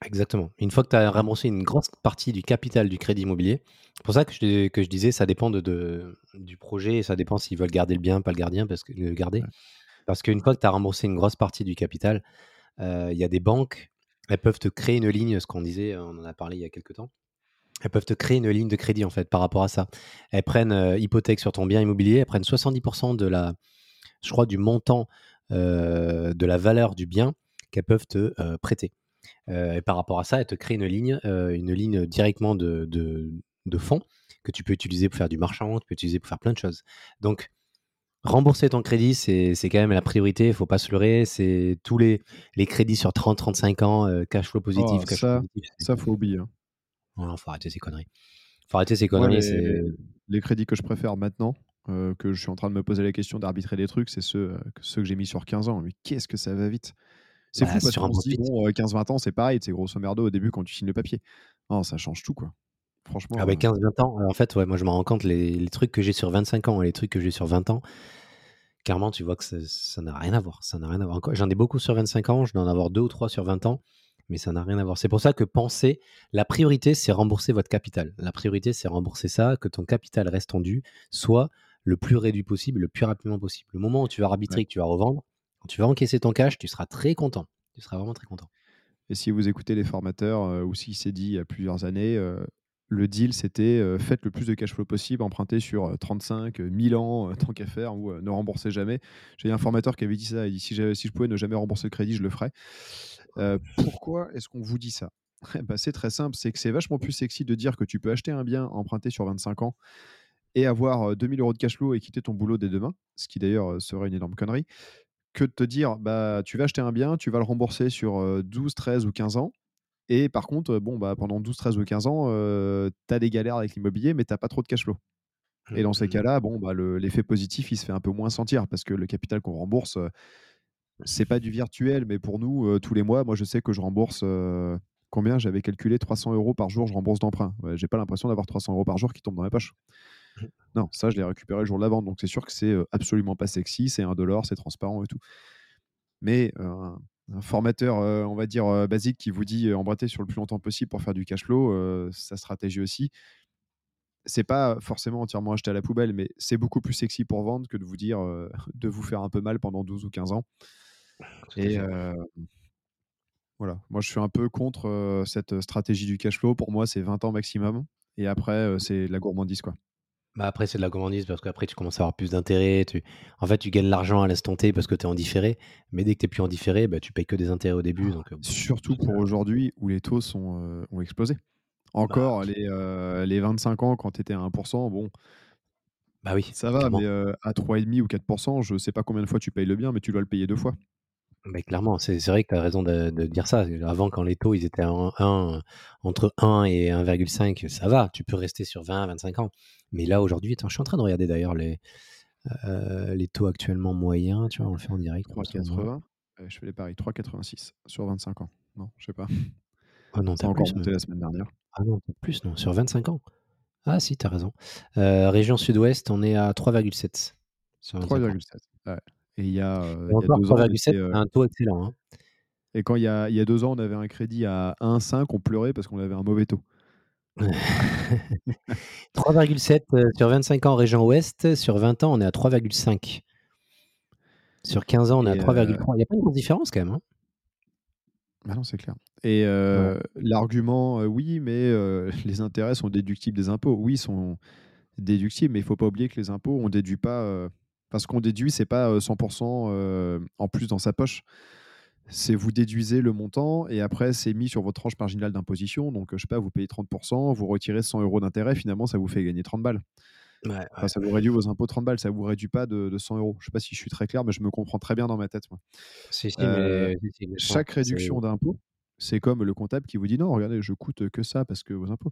Exactement. Une fois que tu as remboursé une grosse partie du capital du crédit immobilier, c'est pour ça que je, que je disais, ça dépend de, du projet, et ça dépend s'ils veulent garder le bien, pas le gardien, parce que le garder. Parce qu'une fois que tu as remboursé une grosse partie du capital, euh, il y a des banques, elles peuvent te créer une ligne, ce qu'on disait, on en a parlé il y a quelques temps. Elles peuvent te créer une ligne de crédit en fait par rapport à ça. Elles prennent euh, hypothèque sur ton bien immobilier, elles prennent 70% de la, je crois, du montant euh, de la valeur du bien qu'elles peuvent te prêter. Et par rapport à ça, elles te créent une ligne, une ligne directement de, de, de fonds que tu peux utiliser pour faire du marchand, tu peux utiliser pour faire plein de choses. Donc, rembourser ton crédit, c'est quand même la priorité, il ne faut pas se leurrer. C'est tous les, les crédits sur 30-35 ans, euh, cash flow positif. Oh, ça, ça, faut oublier. Hein. Il faut arrêter ces conneries. faut arrêter ces conneries. les, crédits que je préfère maintenant, euh, que je suis en train de me poser la question d'arbitrer des trucs, c'est ceux, euh, ceux que j'ai mis sur 15 ans. Mais qu'est-ce que ça va vite? C'est bah, fou parce qu'on se dit, bon, 15-20 ans, c'est pareil, c'est grosso merdo au début quand tu signes le papier. Non, ça change tout, quoi. Franchement. Avec 15-20 ans, en fait, ouais, moi je me rends compte, les, les trucs que j'ai sur 25 ans et les trucs que j'ai sur 20 ans, clairement, tu vois que ça n'a rien à voir. Ça n'a rien à voir. J'en ai beaucoup sur 25 ans, je dois en avoir deux ou trois sur 20 ans, mais ça n'a rien à voir. C'est pour ça que penser, la priorité, c'est rembourser votre capital. La priorité, c'est rembourser ça, que ton capital reste tendu, soit le plus réduit possible, le plus rapidement possible. Le moment où tu vas arbitrer, que tu vas revendre, tu vas encaisser ton cash, tu seras très content. Tu seras vraiment très content. Et si vous écoutez les formateurs, euh, ou s'il s'est dit il y a plusieurs années, euh, le deal, c'était euh, faites le plus de cash flow possible, empruntez sur 35, euh, 1000 ans, tant qu'à faire, ou ne remboursez jamais. J'ai un formateur qui avait dit ça, il dit si, si je pouvais ne jamais rembourser le crédit, je le ferais. pourquoi est-ce qu'on vous dit ça? Bah, C'est très simple, c'est que c'est vachement plus sexy de dire que tu peux acheter un bien emprunté sur 25 ans et avoir 2000 euros de cash flow et quitter ton boulot dès demain, ce qui d'ailleurs serait une énorme connerie, que de te dire bah, tu vas acheter un bien, tu vas le rembourser sur 12, 13 ou 15 ans, et par contre, bon, bah, pendant 12, 13 ou 15 ans, tu as des galères avec l'immobilier, mais tu n'as pas trop de cash flow. Et dans ces mmh. cas-là, bon, bah, l'effet positif, il se fait un peu moins sentir parce que le capital qu'on rembourse, c'est pas du virtuel, mais pour nous, tous les mois, moi, je sais que je rembourse combien? J'avais calculé 300 euros par jour, je rembourse d'emprunt. Ouais, J'ai pas l'impression d'avoir 300 euros par jour qui tombent dans mes poches. Non, ça, je l'ai récupéré le jour de la vente. Donc, c'est sûr que c'est absolument pas sexy, c'est indolore, c'est transparent et tout. Mais un formateur, on va dire, basique qui vous dit emprunter sur le plus longtemps possible pour faire du cash flow, sa stratégie aussi, c'est pas forcément entièrement acheté à la poubelle, mais c'est beaucoup plus sexy pour vendre que de vous dire de vous faire un peu mal pendant 12 ou 15 ans. Et voilà, moi je suis un peu contre cette stratégie du cash flow. Pour moi, c'est 20 ans maximum. Et après, c'est la gourmandise, quoi. Bah, après, c'est de la gourmandise parce qu'après, tu commences à avoir plus d'intérêts. Tu... En fait, tu gagnes l'argent à l'instant T parce que tu es en différé. Mais dès que tu n'es plus en différé, bah, tu payes que des intérêts au début. Donc, Surtout pour aujourd'hui où les taux sont, ont explosé. Encore, bah, les, les 25 ans, quand tu étais à 1%, bon. Bah oui. Ça va, mais à 3,5 ou 4%, je sais pas combien de fois tu payes le bien, mais tu dois le payer deux fois. Mais clairement, c'est vrai que tu as raison de, dire ça. Avant, quand les taux ils étaient en 1, entre 1 et 1,5, ça va, tu peux rester sur 20, 25 ans. Mais là, aujourd'hui, je suis en train de regarder d'ailleurs les, euh, les taux actuellement moyens. Tu vois, on le fait en direct. 3,80. je fais les paris. 3,86 sur 25 ans. Non, je sais pas. Ah non, t'as encore monté la semaine dernière. Ah non, plus, non, sur 25 ans. Ah si, tu as raison. Euh, région sud-ouest, on est à 3,7. 3,7. Ouais. Et il y a, euh, il y a deux ans. 3,7, un taux excellent. Hein. Et quand il y, a, il y a deux ans, on avait un crédit à 1,5, on pleurait parce qu'on avait un mauvais taux. 3,7 sur 25 ans région ouest, sur 20 ans on est à 3,5. Sur 15 ans on est à 3,3. Il n'y a pas une grosse différence quand même. Hein bah non, c'est clair. Et l'argument, oui, mais les intérêts sont déductibles des impôts. Oui, ils sont déductibles, mais il ne faut pas oublier que les impôts, on déduit pas. Parce qu'on déduit, c'est pas 100% en plus dans sa poche c'est vous déduisez le montant et après c'est mis sur votre tranche marginale d'imposition. Donc, je sais pas, vous payez 30%, vous retirez 100 euros d'intérêt, finalement, ça vous fait gagner 30 balles. ça vous réduit vos impôts 30 balles, ça vous réduit pas de, 100 euros. Je sais pas si je suis très clair, mais je me comprends très bien dans ma tête. chaque réduction d'impôt, c'est comme le comptable qui vous dit non, regardez, je coûte que ça parce que vos impôts.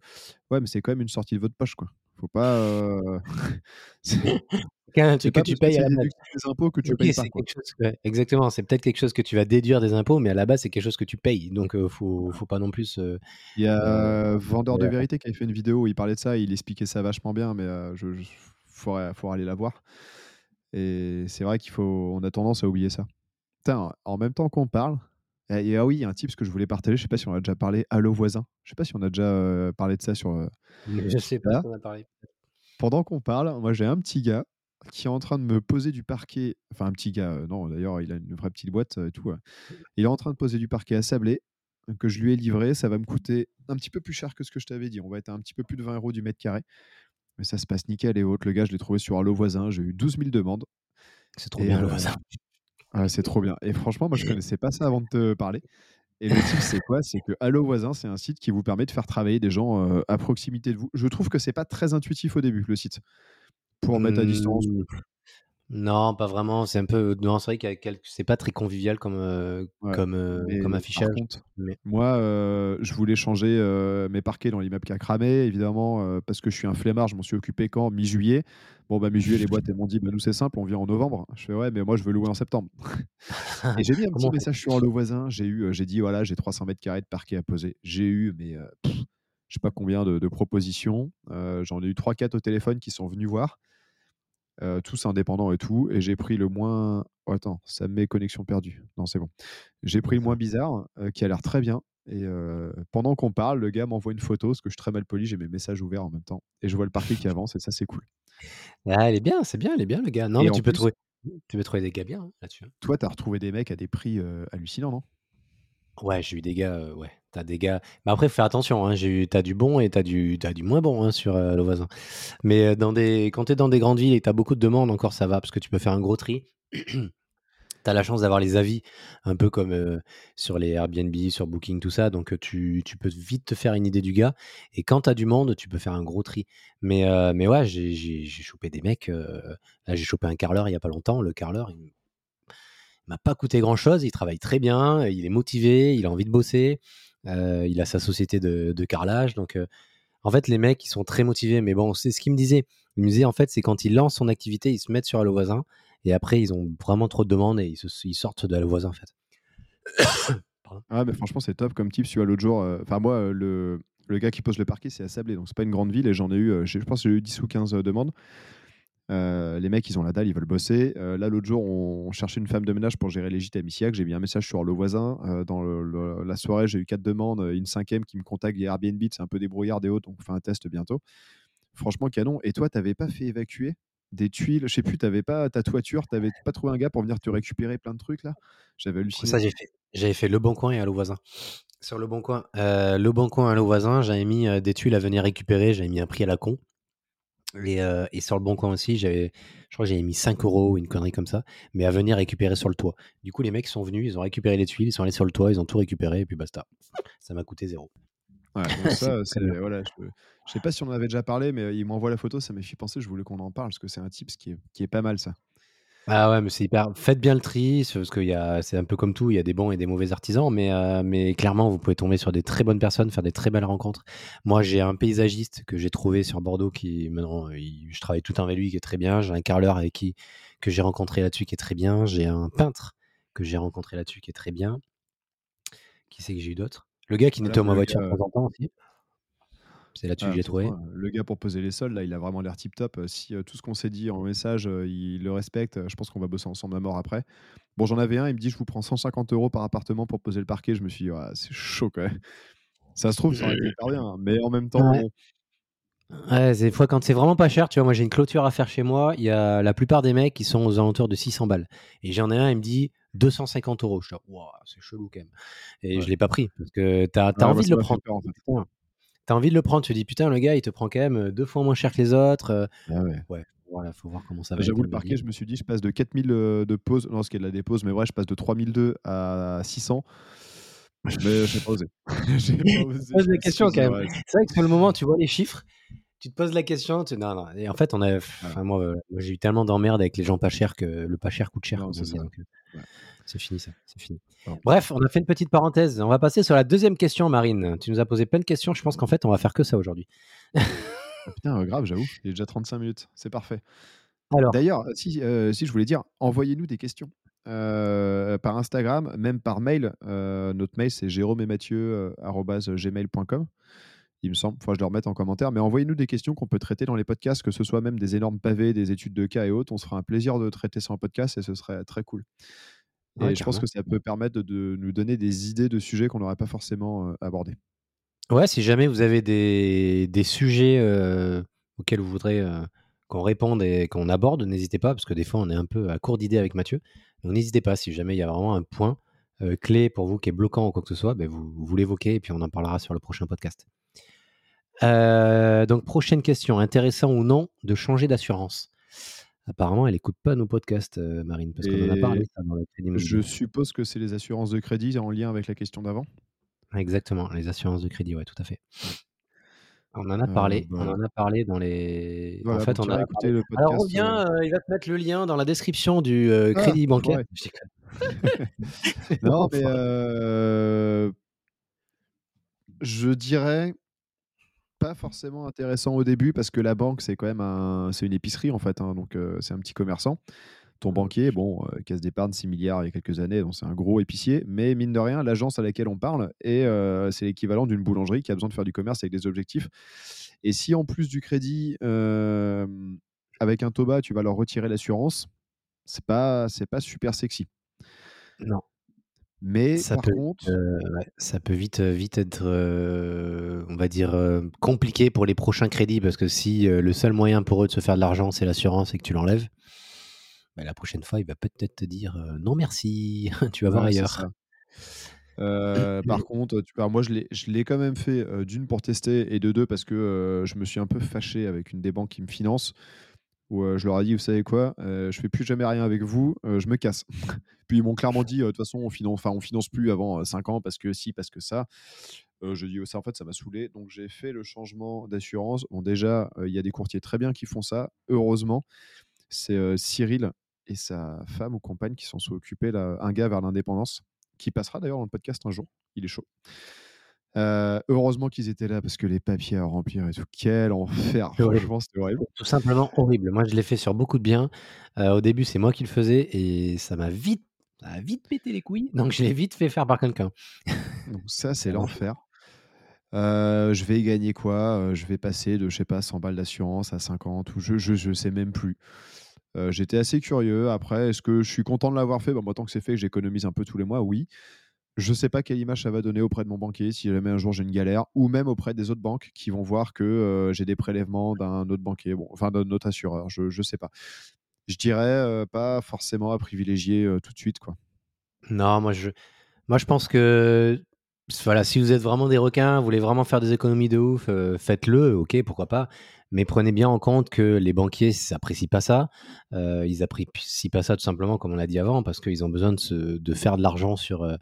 Ouais, mais c'est quand même une sortie de votre poche, quoi. Faut pas. Euh, que tu payes à la base. des impôts que tu payes pas. exactement, c'est peut-être quelque chose que tu vas déduire des impôts, mais à la base, c'est quelque chose que tu payes. Donc, il faut, faut pas non plus. il y a Vendeur de vérité qui avait fait une vidéo où il parlait de ça, il expliquait ça vachement bien, mais il je, faut, aller la voir. Et c'est vrai qu'il faut, on a tendance à oublier ça. en même temps qu'on parle, et ah oui, il y a un type que je voulais partager, je sais pas si on a déjà parlé, Allo voisin. Je sais pas si on a déjà parlé de ça sur. je sais pas si on a parlé. Pendant qu'on parle, moi j'ai un petit gars qui est en train de me poser du parquet. Enfin, un petit gars, non, d'ailleurs, il a une vraie petite boîte et tout. Il est en train de poser du parquet à Sablé que je lui ai livré. Ça va me coûter un petit peu plus cher que ce que je t'avais dit. On va être à un petit peu plus de 20 euros du mètre carré. Mais ça se passe nickel et autres. Le gars, je l'ai trouvé sur Allo voisin. J'ai eu 12 000 demandes. C'est trop bien, le voisin c'est trop bien. Et franchement, moi, je connaissais pas ça avant de te parler. Et le site, c'est quoi? C'est que Allo Voisin, c'est un site qui vous permet de faire travailler des gens à proximité de vous. Je trouve que c'est pas très intuitif au début, le site, pour mettre à distance. Mmh. Non, pas vraiment. C'est un peu. Non, c'est vrai que c'est pas très convivial comme, euh, comme, euh, comme affichage. Moi, je voulais changer mes parquets dans l'immeuble qui a cramé, évidemment, parce que je suis un flemmard. Je m'en suis occupé quand? Mi-juillet. Bon, bah, mi-juillet, les boîtes, elles m'ont dit bah, nous, c'est simple, on vient en novembre. Je fais ouais, mais moi, je veux louer en septembre. et j'ai mis un petit message sur le voisin. J'ai eu, j'ai dit voilà, j'ai 300 mètres carrés de parquet à poser. J'ai eu, mais je sais pas combien de, de propositions. J'en ai eu 3-4 au téléphone qui sont venus voir. Euh, tous indépendants et tout. Et j'ai pris le moins. Oh, attends, ça me met connexion perdue. Non, c'est bon. J'ai pris le moins bizarre, euh, qui a l'air très bien. Et euh, pendant qu'on parle, le gars m'envoie une photo, parce que je suis très mal poli, j'ai mes messages ouverts en même temps. Et je vois le parquet qui avance, et ça, c'est cool. Ah, elle est bien, c'est bien, elle est bien, le gars. Non, mais tu peux, trouver, tu peux trouver des gars bien hein, là-dessus. Hein. Toi, tu as retrouvé des mecs à des prix hallucinants, non? Ouais, j'ai eu des gars, ouais. T'as des gars. Mais après, fais attention, hein, j'ai eu, t'as du bon et t'as du, du moins bon hein, sur le voisin. Mais dans des, quand t'es dans des grandes villes et t'as beaucoup de demandes, encore ça va, parce que tu peux faire un gros tri. t'as la chance d'avoir les avis, un peu comme sur les Airbnb, sur Booking, tout ça. Donc tu, tu, peux vite te faire une idée du gars. Et quand t'as du monde, tu peux faire un gros tri. Mais, mais ouais, j'ai chopé des mecs. là, j'ai chopé un carleur il y a pas longtemps. Le carleur, il m'a pas coûté grand chose. Il travaille très bien, il est motivé, il a envie de bosser. Il a sa société de, carrelage. Donc, en fait, les mecs, ils sont très motivés. Mais bon, c'est ce qu'il me disait. Me disait, en fait, c'est quand ils lancent son activité, ils se mettent sur Allo Voisin. Et après, ils ont vraiment trop de demandes et ils, sortent de Allo Voisin, en fait. ah, mais franchement, c'est top comme type. Vois, l'autre jour, euh, enfin, moi, le, le, gars qui pose le parquet, c'est à Sablé. Donc, c'est pas une grande ville. Et j'en ai eu, je pense, j'ai eu 10 ou 15 demandes. Euh, les mecs, ils ont la dalle, ils veulent bosser. Euh, là, l'autre jour, on, cherchait une femme de ménage pour gérer les gîtes à. J'ai mis un message sur le voisin. Euh, dans la soirée, j'ai eu quatre demandes. Une cinquième qui me contacte via Airbnb. C'est un peu débrouillard des autres, donc on fait un test bientôt. Franchement, canon. Et toi, t'avais pas fait évacuer des tuiles? Je sais plus, t'avais pas ta toiture T'avais pas trouvé un gars pour venir te récupérer plein de trucs là? J'avais halluciné. Ça, j'ai fait. J'avais fait le bon coin et à voisin. Sur le bon coin. Euh, le bon coin à nos voisins, j'avais mis des tuiles à venir récupérer, j'avais mis un prix à la con. Et, et sur le bon coin aussi, j'avais, je crois j'avais mis 5 euros, une connerie comme ça, mais à venir récupérer sur le toit. Du coup, les mecs sont venus, ils ont récupéré les tuiles, ils sont allés sur le toit, ils ont tout récupéré, et puis basta. Ça m'a coûté zéro. Ça, c'est, voilà, je, je sais pas si on en avait déjà parlé, mais il m'envoie la photo, ça m'a fait penser, je voulais qu'on en parle, parce que c'est un tips qui est, qui est pas mal, ça. Ah ouais, mais c'est hyper. Faites bien le tri, parce que c'est un peu comme tout, il y a des bons et des mauvais artisans, mais, euh, mais clairement, vous pouvez tomber sur des très bonnes personnes, faire des très belles rencontres. Moi, j'ai un paysagiste que j'ai trouvé sur Bordeaux qui, maintenant, je travaille tout temps avec lui, qui est très bien. J'ai un carreleur avec qui que j'ai rencontré là-dessus qui est très bien. J'ai un peintre que j'ai rencontré là-dessus qui est très bien. Qui c'est que j'ai eu d'autres? Le gars qui nettoie ma voiture de temps en temps aussi. C'est là-dessus que ah, j'ai trouvé. Le gars pour poser les sols, là, il a vraiment l'air tip top. Si tout ce qu'on s'est dit en message, il le respecte, je pense qu'on va bosser ensemble à mort après. Bon, j'en avais un, il me dit je vous prends 150 euros par appartement pour poser le parquet. Je me suis dit, c'est chaud quand même. Ça se trouve, ça aurait été hyper bien, hein, mais en même temps. Ouais. des fois, quand c'est vraiment pas cher, tu vois, moi j'ai une clôture à faire chez moi. Il y a la plupart des mecs qui sont aux alentours de 600 balles. Et j'en ai un, il me dit 250 euros. Je dis, c'est chelou quand même. Et je l'ai pas pris parce que tu as, envie de le prendre. en fait t'as envie de le prendre, tu te dis putain, le gars, il te prend quand même deux fois moins cher que les autres. Ah ouais. ouais. Voilà, faut voir comment ça va. J'avoue, le parquet, je me suis dit, je passe de 4000 de pause, non, ce qui est de la dépose, mais vrai, je passe de 3002 à 600. Mais j'ai pas osé. j'ai pas osé. poses la question quand même. C'est vrai que sur le moment, tu vois les chiffres, tu te poses la question, tu... non, non. Et en fait, on a, enfin, moi, j'ai eu tellement d'emmerdes avec les gens pas chers que le pas cher coûte cher. Non, c'est c'est fini ça, c'est fini. Bref, on a fait une petite parenthèse. On va passer sur la deuxième question, Marine. Tu nous as posé plein de questions. Je pense qu'en fait, on va faire que ça aujourd'hui. Ah, putain, euh, grave, j'avoue. Il est déjà 35 minutes. C'est parfait. D'ailleurs, si, euh, si je voulais dire, envoyez-nous des questions. Euh, par Instagram, même par mail. notre mail, c'est jérôme et gmail.com il me semble. Faut que je le remette en commentaire. Mais envoyez-nous des questions qu'on peut traiter dans les podcasts, que ce soit même des énormes pavés, des études de cas et autres. On se fera un plaisir de traiter ça en podcast et ce serait très cool. Et je pense que ça peut permettre de, nous donner des idées de sujets qu'on n'aurait pas forcément abordés. Ouais, si jamais vous avez des, sujets auxquels vous voudrez qu'on réponde et qu'on aborde, n'hésitez pas, parce que des fois on est un peu à court d'idées avec Mathieu. Donc n'hésitez pas, si jamais il y a vraiment un point clé pour vous qui est bloquant ou quoi que ce soit, ben vous, vous l'évoquez et puis on en parlera sur le prochain podcast. Donc prochaine question, intéressant ou non de changer d'assurance? Apparemment, elle écoute pas nos podcasts, euh, Marine, parce qu'on en a parlé ça dans le crédit Je suppose que c'est les assurances de crédit en lien avec la question d'avant? Exactement, les assurances de crédit, ouais, tout à fait. On en a parlé, on bah en a parlé dans les. en fait, on a écouté le podcast. Alors, on vient, euh, il va te mettre le lien dans la description du euh, ah, crédit bancaire. non, mais je dirais pas forcément intéressant au début parce que la banque, c'est quand même un, c'est une épicerie en fait, hein, donc c'est un petit commerçant. Ton banquier, bon, caisse d'épargne 6 milliards il y a quelques années, donc c'est un gros épicier, mais mine de rien, l'agence à laquelle on parle, et c'est l'équivalent d'une boulangerie qui a besoin de faire du commerce avec des objectifs. Et si en plus du crédit, avec un Toba, tu vas leur retirer l'assurance, c'est pas, c'est pas super sexy. Non. Mais ça par peut, contre, ça peut vite, vite être, on va dire, compliqué pour les prochains crédits parce que si le seul moyen pour eux de se faire de l'argent, c'est l'assurance et que tu l'enlèves, bah, la prochaine fois, il va peut-être te dire non merci, tu vas voir ailleurs. par contre, tu moi je l'ai, je l'ai quand même fait d'une pour tester et de deux parce que je me suis un peu fâché avec une des banques qui me finance où je leur ai dit, vous savez quoi, je fais plus jamais rien avec vous, je me casse. Puis ils m'ont clairement dit, de toute façon, on finance, on finance plus avant 5 ans parce que si, parce que ça. je dis, ça en fait, ça m'a saoulé. Donc j'ai fait le changement d'assurance. Bon, déjà, il y a des courtiers très bien qui font ça, heureusement. C'est Cyril et sa femme ou compagne qui s'en sont occupés, un gars vers l'indépendance, qui passera d'ailleurs dans le podcast un jour. Il est chaud. Euh, heureusement qu'ils étaient là parce que les papiers à remplir et tout, quel enfer. Franchement, c'était horrible. Tout simplement horrible. Moi, je l'ai fait sur beaucoup de biens. Euh, au début, c'est moi qui le faisais et ça m'a vite, vite pété les couilles. Donc, je l'ai vite fait faire par quelqu'un. donc, ça, c'est l'enfer. Euh, je vais y gagner quoi? Je vais passer de, je sais pas, 100 balles d'assurance à 50 ou je, je, je sais même plus. J'étais assez curieux. Après, est-ce que je suis content de l'avoir fait? Bah, Moi, tant que c'est fait, j'économise un peu tous les mois, oui. Je ne sais pas quelle image ça va donner auprès de mon banquier si jamais un jour j'ai une galère, ou même auprès des autres banques qui vont voir que j'ai des prélèvements d'un autre banquier, bon, enfin d'un autre assureur, je ne sais pas. Je dirais pas forcément à privilégier tout de suite. quoi. Non, moi je, moi je pense que voilà, si vous êtes vraiment des requins, vous voulez vraiment faire des économies de ouf, euh, faites-le, ok, pourquoi pas. Mais prenez bien en compte que les banquiers n'apprécient pas ça. Euh, ils apprécient pas ça tout simplement, comme on l'a dit avant, parce qu'ils ont besoin de, de, faire de l'argent sur, euh,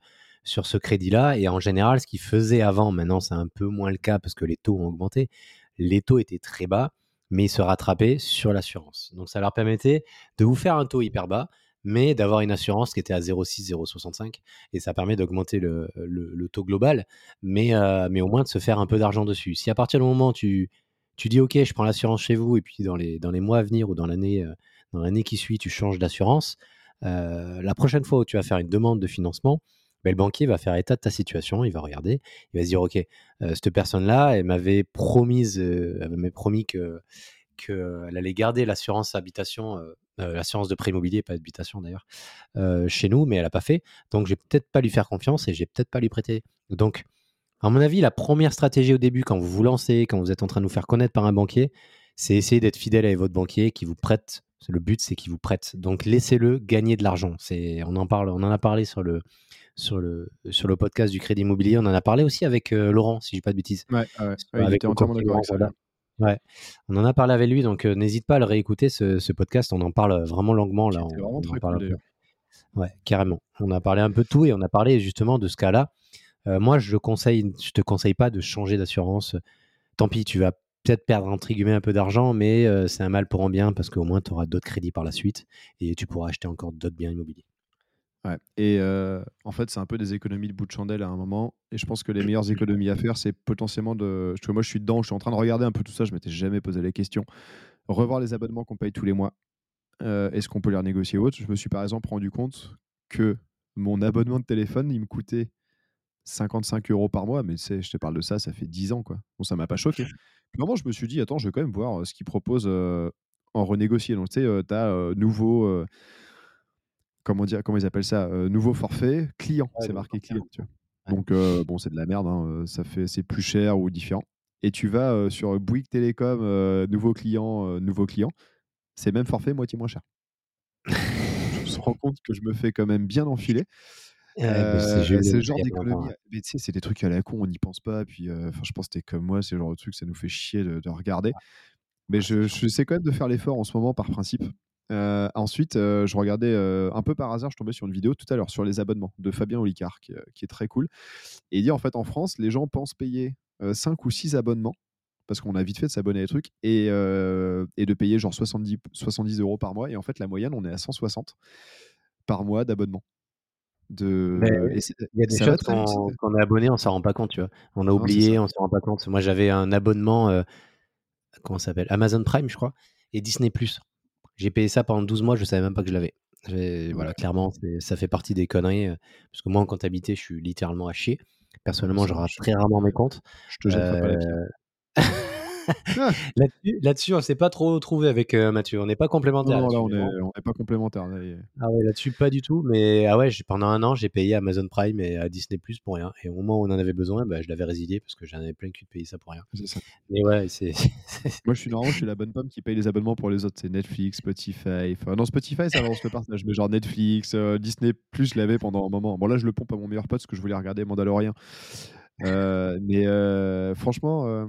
sur ce crédit-là. Et en général, ce qu'ils faisaient avant, maintenant c'est un peu moins le cas parce que les taux ont augmenté. Les taux étaient très bas, mais ils se rattrapaient sur l'assurance. Donc ça leur permettait de vous faire un taux hyper bas mais d'avoir une assurance qui était à 0,6, 0,65. Et ça permet d'augmenter le, le, taux global, mais, euh, mais au moins de se faire un peu d'argent dessus. Si à partir du moment où tu, tu dis, OK, je prends l'assurance chez vous, et puis dans les, dans les mois à venir ou dans l'année euh, dans l'année qui suit, tu changes d'assurance, euh, la prochaine fois où tu vas faire une demande de financement, ben, le banquier va faire état de ta situation, il va regarder, il va se dire, OK, cette personne-là, elle m'avait promise, elle m'avait promis que qu'elle allait garder l'assurance habitation euh, l'assurance de prêt immobilier, pas d'habitation d'ailleurs, euh, chez nous, mais elle n'a pas fait. Donc, je vais peut-être pas lui faire confiance et je vais peut-être pas lui prêter. Donc, à mon avis, la première stratégie au début, quand vous vous lancez, quand vous êtes en train de vous faire connaître par un banquier, c'est essayer d'être fidèle avec votre banquier qui vous prête. Le but, c'est qu'il vous prête. Donc, laissez-le gagner de l'argent. On en parle, on en a parlé sur le, sur le, sur le podcast du crédit immobilier. On en a parlé aussi avec euh, Laurent, si je dis pas de bêtises. Ouais, était entièrement d'accord avec ça. Ouais, on en a parlé avec lui, donc n'hésite pas à le réécouter ce, podcast. On en parle vraiment longuement là. On, vraiment très Ouais, carrément. On a parlé un peu de tout et on a parlé justement de ce cas-là. moi, je conseille, je te conseille pas de changer d'assurance. Tant pis, tu vas peut-être perdre entre guillemets un peu d'argent, mais c'est un mal pour un bien parce qu'au moins tu auras d'autres crédits par la suite et tu pourras acheter encore d'autres biens immobiliers. Ouais. Et en fait, c'est un peu des économies de bout de chandelle à un moment. Et je pense que les meilleures économies à faire, c'est potentiellement de. moi, je suis dedans, je suis en train de regarder un peu tout ça. Je m'étais jamais posé la question. Revoir les abonnements qu'on paye tous les mois. Est-ce qu'on peut les renégocier ou autre? Je me suis par exemple rendu compte que mon abonnement de téléphone, il me coûtait 55 euros par mois. Mais je te parle de ça, ça fait 10 ans. Quoi. Bon, ça m'a pas choqué. Puis je me suis dit, attends, je vais quand même voir ce qu'ils proposent en renégocier. Donc, tu sais, tu as nouveau comment dire, comment ils appellent ça, nouveau forfait client. c'est marqué client. Tu vois. Donc euh, bon, c'est de la merde. Hein, ça fait, c'est plus cher ou différent. Et tu vas sur Bouygues Télécom, nouveau client, nouveau client. C'est même forfait moitié moins cher. je me rends compte que je me fais quand même bien enfiler. C'est le genre d'économie. Mais tu sais, c'est des trucs à la con, on n'y pense pas. Puis, enfin, je pense que t'es comme moi, c'est le genre de truc, ça nous fait chier de, regarder. Mais je, je, sais quand même de faire l'effort en ce moment par principe. Euh, ensuite, euh, je regardais euh, un peu par hasard, je tombais sur une vidéo tout à l'heure sur les abonnements de Fabien Olicard, qui, est très cool. Et il dit en fait en France, les gens pensent payer 5 ou 6 abonnements, parce qu'on a vite fait de s'abonner à des trucs, et, et, de payer genre 70, 70 euros par mois. Et en fait, la moyenne, on est à 160 par mois d'abonnement. De... Il y a des choses qu'on est abonné, on s'en rend pas compte, tu vois. On a oublié, on s'en rend pas compte. Moi, j'avais un abonnement, comment ça s'appelle? Amazon Prime, je crois, et Disney Plus. J'ai payé ça pendant 12 mois, je savais même pas que je l'avais. Voilà, clairement, ça fait partie des conneries. Euh, parce que moi, en comptabilité, je suis littéralement à chier. Personnellement, je rate très rarement mes comptes. Je te jette pas la Euh, ah. Là-dessus, on s'est pas trop trouvé avec euh, Mathieu. On n'est pas complémentaires. Non, là, on n'est pas complémentaires. Ah ouais, là-dessus, pas du tout. Mais ah ouais, pendant un an, j'ai payé Amazon Prime et à Disney Plus pour rien. Et au moment où on en avait besoin, bah, je l'avais résilié parce que j'en avais plein cul de payer ça pour rien. Ça. Mais ouais, c'est. Moi, je suis normalement, je suis la bonne pomme qui paye les abonnements pour les autres. C'est Netflix, Spotify. Enfin, non, Spotify, ça avance le partage. Mais genre Netflix, euh, Disney Plus, je l'avais pendant un moment. Bon, là, je le pompe à mon meilleur pote parce que je voulais regarder Mandalorian. Euh, mais franchement,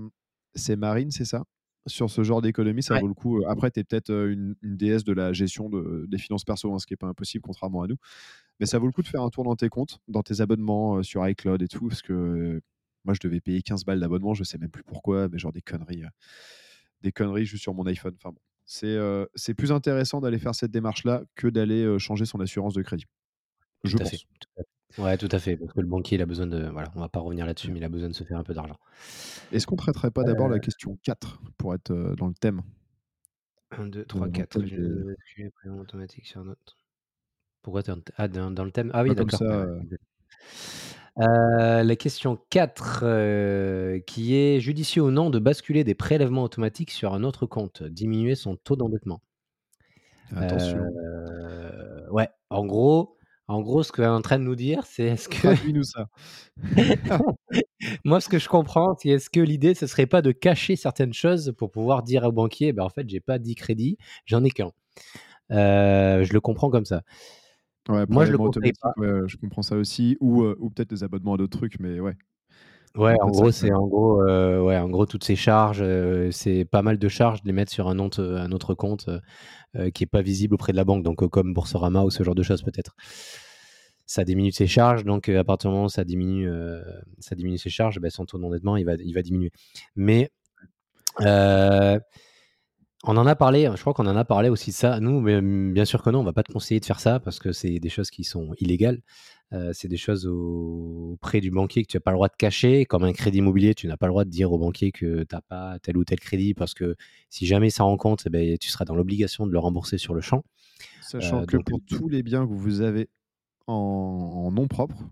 c'est Marine, c'est ça? Sur ce genre d'économie, ça vaut le coup. Après, tu es peut-être une, déesse de la gestion de, des finances perso, hein, ce qui n'est pas impossible, contrairement à nous. Mais ça vaut le coup de faire un tour dans tes comptes, dans tes abonnements sur iCloud et tout, parce que moi, je devais payer 15 balles d'abonnement, je sais même plus pourquoi, mais genre des conneries, des conneries juste sur mon iPhone. Enfin bon, c'est plus intéressant d'aller faire cette démarche-là que d'aller changer son assurance de crédit. Je pense. Ouais, tout à fait. Parce que le banquier, il a besoin de. Voilà, on va pas revenir là-dessus, mais il a besoin de se faire un peu d'argent. Est-ce qu'on traiterait pas d'abord la euh question 4 pour être dans le thème? 1, 2, 3, 4. automatique sur notre. Pourquoi tu es ah, dans, le thème? Ah oui, d'accord. Euh euh, la question 4, qui est judicieux ou non de basculer des prélèvements automatiques sur un autre compte, diminuer son taux d'endettement. Attention. ouais, en gros, en gros, ce qu'elle est en train de nous dire, c'est est-ce que. nous ça. Moi, ce que je comprends, c'est est-ce que l'idée, ce serait pas de cacher certaines choses pour pouvoir dire au banquier, ben, en fait, j'ai pas 10 crédits, j'en ai qu'un. Euh, je le comprends comme ça. Ouais, Moi, je le ouais, comprends ça aussi. Ou, ou peut-être des abonnements à d'autres trucs, mais ouais. Ouais, en gros, c'est en gros, heu, ouais, en gros, toutes ces charges, heu, c'est pas mal de charges de les mettre sur un nonte un autre compte, qui est pas visible auprès de la banque, donc comme Boursorama ou ce genre de choses peut-être. Ça diminue ses charges, donc à partir du moment où ça diminue, ça diminue ses charges, bah, son taux d'endettement, il va il va diminuer. Mais on en a parlé, je crois qu'on en a parlé aussi de ça. Nous, mais mmh, bien sûr que non, on va pas te conseiller de faire ça parce que c'est des choses qui sont illégales. Heu, c'est des choses auprès du banquier que tu as pas le droit de cacher. Comme un crédit immobilier, tu n'as pas le droit de dire au banquier que tu as pas tel ou tel crédit parce que si jamais s'en rend compte, et beh, tu seras dans l'obligation de le rembourser sur le champ. Sachant Heu, que donc pour tous les biens que vous avez en en nom propre,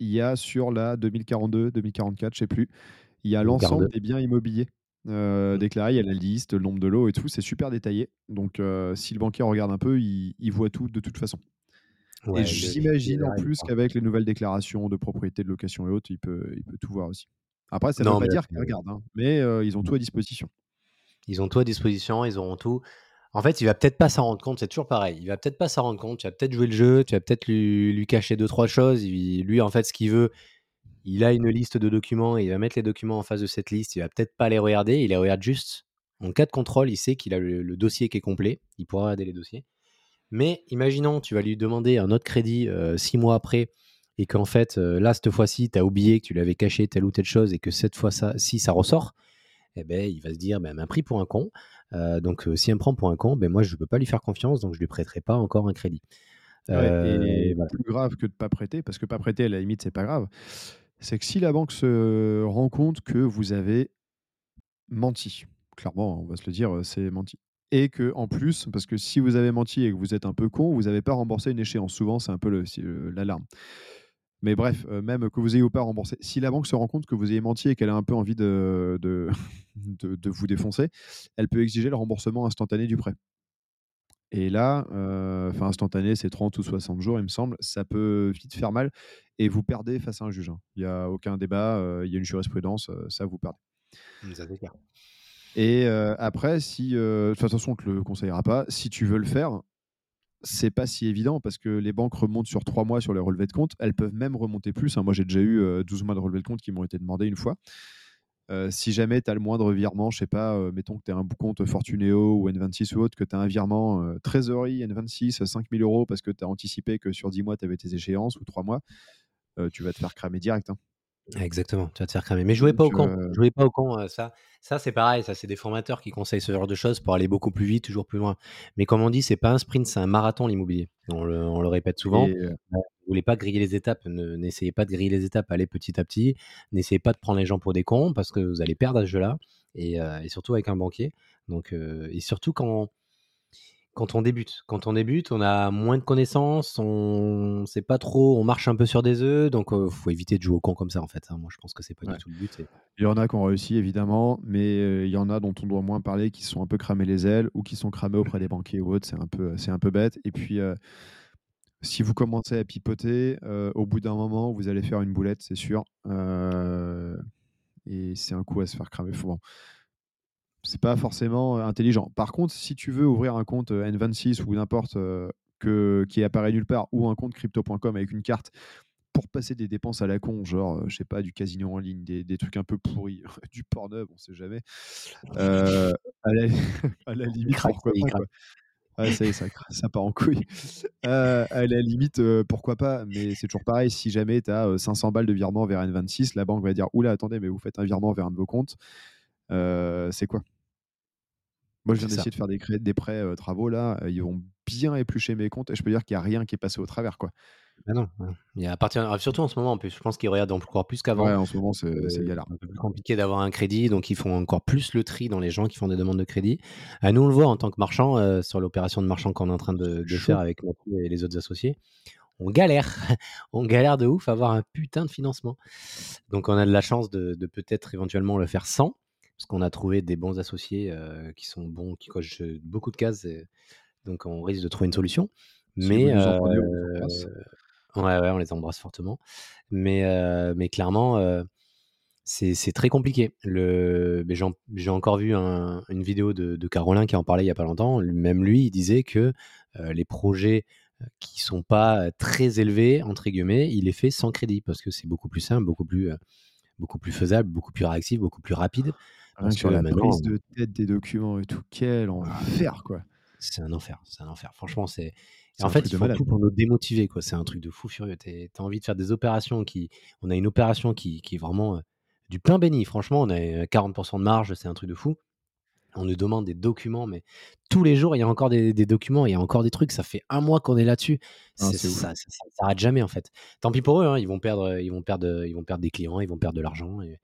il y a sur la 2042-2044, je sais plus, il y a l'ensemble des biens immobiliers, heu, mmh, déclarés. Il y a la liste, le nombre de lots et tout, c'est super détaillé. Donc si le banquier regarde un peu, il il voit tout de toute façon. Et ouais, j'imagine en plus qu'avec les nouvelles déclarations de propriété, de location et autres, il peut il peut tout voir aussi. Après, ça ne veut pas dire qu'il regarde, hein, mais heu, ils ont tout à disposition. Ils ont tout à disposition, ils auront tout. En fait, il va peut-être pas s'en rendre compte, c'est toujours pareil. Il va peut-être pas s'en rendre compte, tu vas peut-être jouer le jeu, tu vas peut-être lui lui cacher deux trois choses. Il lui, en fait, ce qu'il veut, il a une liste de documents, il va mettre les documents en face de cette liste, il va peut-être pas les regarder, il les regarde juste en cas de contrôle, il sait qu'il a le le dossier qui est complet, il pourra regarder les dossiers. Mais imaginons, tu vas lui demander un autre crédit, heu, 6 mois après et qu'en fait, heu, là, cette fois-ci, tu as oublié que tu lui avais caché telle ou telle chose et que cette fois ça ressort, eh ben, il va se dire: «Ben, elle m'a pris pour un con, heu, donc si elle me prend pour un con, ben, moi, je peux pas lui faire confiance, donc je lui prêterai pas encore un crédit». Ouais Heu, et et voilà. plus grave que de pas prêter, parce que pas prêter, à la limite, c'est pas grave, c'est que si la banque se rend compte que vous avez menti, clairement, on va se le dire, c'est menti et que en plus, parce que si vous avez menti et que vous êtes un peu con, vous avez pas remboursé une échéance. Souvent, c'est un peu l'alarme. Mais bref, heu, même que vous ayez ou pas remboursé, si la banque se rend compte que vous avez menti et qu'elle a un peu envie de de vous défoncer, elle peut exiger le remboursement instantané du prêt. Et là, heu, enfin instantané, c'est 30 ou 60 jours, il me semble. Ça peut vite faire mal et vous perdez face à un juge, hein. Il y a aucun débat, heu, il y a une jurisprudence, ça vous perdez. Ça. Et heu, après heu, de toute façon, on te le conseillera pas. Si tu veux le faire, c'est pas si évident parce que les banques remontent sur 3 mois sur les relevés de compte. Elles peuvent même remonter plus, hein. Moi, j'ai déjà eu, heu, 12 mois de relevés de compte qui m'ont été demandés une fois. Si jamais tu as le moindre virement, je sais pas, mettons que tu as un compte Fortuneo ou N26 ou autre, que tu as un virement, trésorerie N26, 5 000 € parce que tu as anticipé que sur 10 mois, tu avais tes échéances ou 3 mois, tu vas te faire cramer direct, hein. Exactement, tu vas te faire cramer. Mais jouez pas au con, heu, jouez pas au con, heu, ça ça c'est pareil, ça c'est des formateurs qui conseillent ce genre de choses pour aller beaucoup plus vite, toujours plus loin. Mais comme on dit, c'est pas un sprint, c'est un marathon l'immobilier. On le on le répète souvent. et heu, Heu, vous voulez pas griller les étapes, ne n'essayez pas de griller les étapes, allez petit à petit. N'essayez pas de prendre les gens pour des cons parce que vous allez perdre à ce jeu-là et et surtout avec un banquier. Donc et surtout quand quand on débute. Quand on débute, on a moins de connaissances, on sait pas trop, on marche un peu sur des œufs, donc heu, faut éviter de jouer au con comme ça, en fait, hein. Moi, je pense que c'est pas du tout le but et Il y en a qui ont réussi évidemment, mais il y en a dont on doit moins parler, qui sont un peu cramés les ailes ou qui sont cramés auprès des banquiers ou autres, c'est un peu, c'est un peu bête et puis, si vous commencez à pipoter, au bout d'un moment, vous allez faire une boulette, c'est sûr, et c'est un coup à se faire cramer. Faut bon, c'est pas forcément, heu, intelligent. Par contre, si tu veux ouvrir un compte, heu, N26 ou n'importe, heu, que qui apparaît nulle part ou un compte crypto.com avec une carte pour passer des dépenses à la con, genre, je sais pas, du casino en ligne, des des trucs un peu pourris, du Pornhub, on sait jamais, à la à la il limite, craque, pourquoi pas, quoi. Ça y est, ça cra ça part en couille. À la limite, pourquoi pas, mais c'est toujours pareil, si jamais tu as, 500 balles de virement vers N26, la banque va dire: «Ouh là, attendez, mais vous faites un virement vers un de vos comptes, c'est quoi?» Moi, je viens d'essayer de faire des des prêts, heu, travaux là, heu, ils vont bien éplucher mes comptes et je peux dire qu'il y a rien qui est passé au travers, quoi. Bah, non, non. Il y a à partir ah, surtout en ce moment, en plus, je pense qu'ils regardent encore plus qu'avant. Ouais, en ce moment, c'est c'est galère. c'est un peu plus compliqué d'avoir un crédit, donc ils font encore plus le tri dans les gens qui font des demandes de crédit. Ah, nous, on le voit en tant que marchand, sur l'opération de marchand qu'on est en train de de faire avec Mathieu et les autres associés. On galère, on galère de ouf à avoir un putain de financement. Donc on a de la chance de de peut-être éventuellement le faire sans, parce qu'on a trouvé des bons associés, qui sont bons, qui cochent, beaucoup de cases et donc on risque de trouver une solution. Si Mais on ouais, ouais, on les embrasse fortement. Mais clairement, c'est très compliqué. J'ai en j'ai encore vu un une vidéo de de Carolin qui en parlait il y a pas longtemps. Même lui, il disait que, les projets, qui sont pas très élevés, entre guillemets, il les fait sans crédit parce que c'est beaucoup plus simple, beaucoup plus, beaucoup plus faisable, beaucoup plus réactif, beaucoup plus rapide. Parce que la prise de tête des documents et tout, quel enfer, quoi. C'est un enfer, c'est un enfer. Franchement, c'est. En fait, ils font tout pour nous démotiver, quoi. C'est un truc de fou furieux. Tu as envie de faire des opérations qui. On a une opération qui, qui est vraiment du pain béni. Franchement, on a 40% de marge, c'est un truc de fou on nous demande des documents, mais tous les jours, il y a encore des, documents, il y a encore des trucs. Ça fait un mois qu'on est là-dessus. ça, ça, s'arrête jamais, en fait. Tant pis pour eux, hein, ils, vont perdre, ils, vont perdre, ils vont perdre des clients, ils vont perdre de l'argent. Et,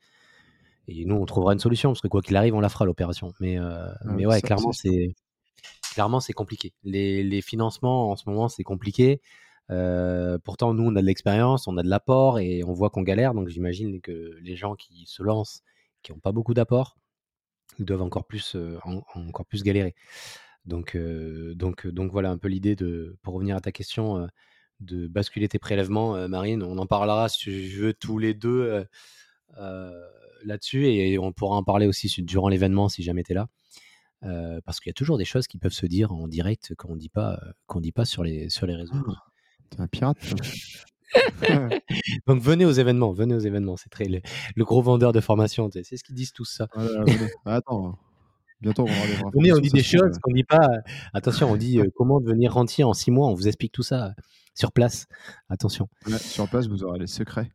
nous, on trouvera une solution, parce que quoi qu'il arrive, on la fera, l'opération. Mais, euh, mais ouais, clairement, c'est clairement c'est compliqué. Les, financements, en ce moment, c'est compliqué. Euh, pourtant, nous, on a de l'expérience, on a de l'apport et on voit qu'on galère. Donc, j'imagine que les gens qui se lancent, qui n'ont pas beaucoup d'apport, doivent encore plus, encore plus galérer. Donc, donc, donc voilà un peu l'idée de, pour revenir à ta question, de basculer tes prélèvements, Marine. On en parlera si tu veux tous les deux là-dessus et on pourra en parler aussi durant l'événement si jamais tu es là. parce qu'il y a toujours des choses qui peuvent se dire en direct qu'on dit pas qu'on dit pas sur les sur les réseaux. Oh, t'es un pirate. Donc venez aux événements, venez aux événements. C'est très le, gros vendeur de formation. C'est ce qu'ils disent tous ça. Ah, attends, bientôt on va Venez, on dit des choses qu'on dit pas. Attention, on dit euh, comment devenir rentier en six mois. On vous explique tout ça sur place. Attention. sur place, vous aurez les secrets.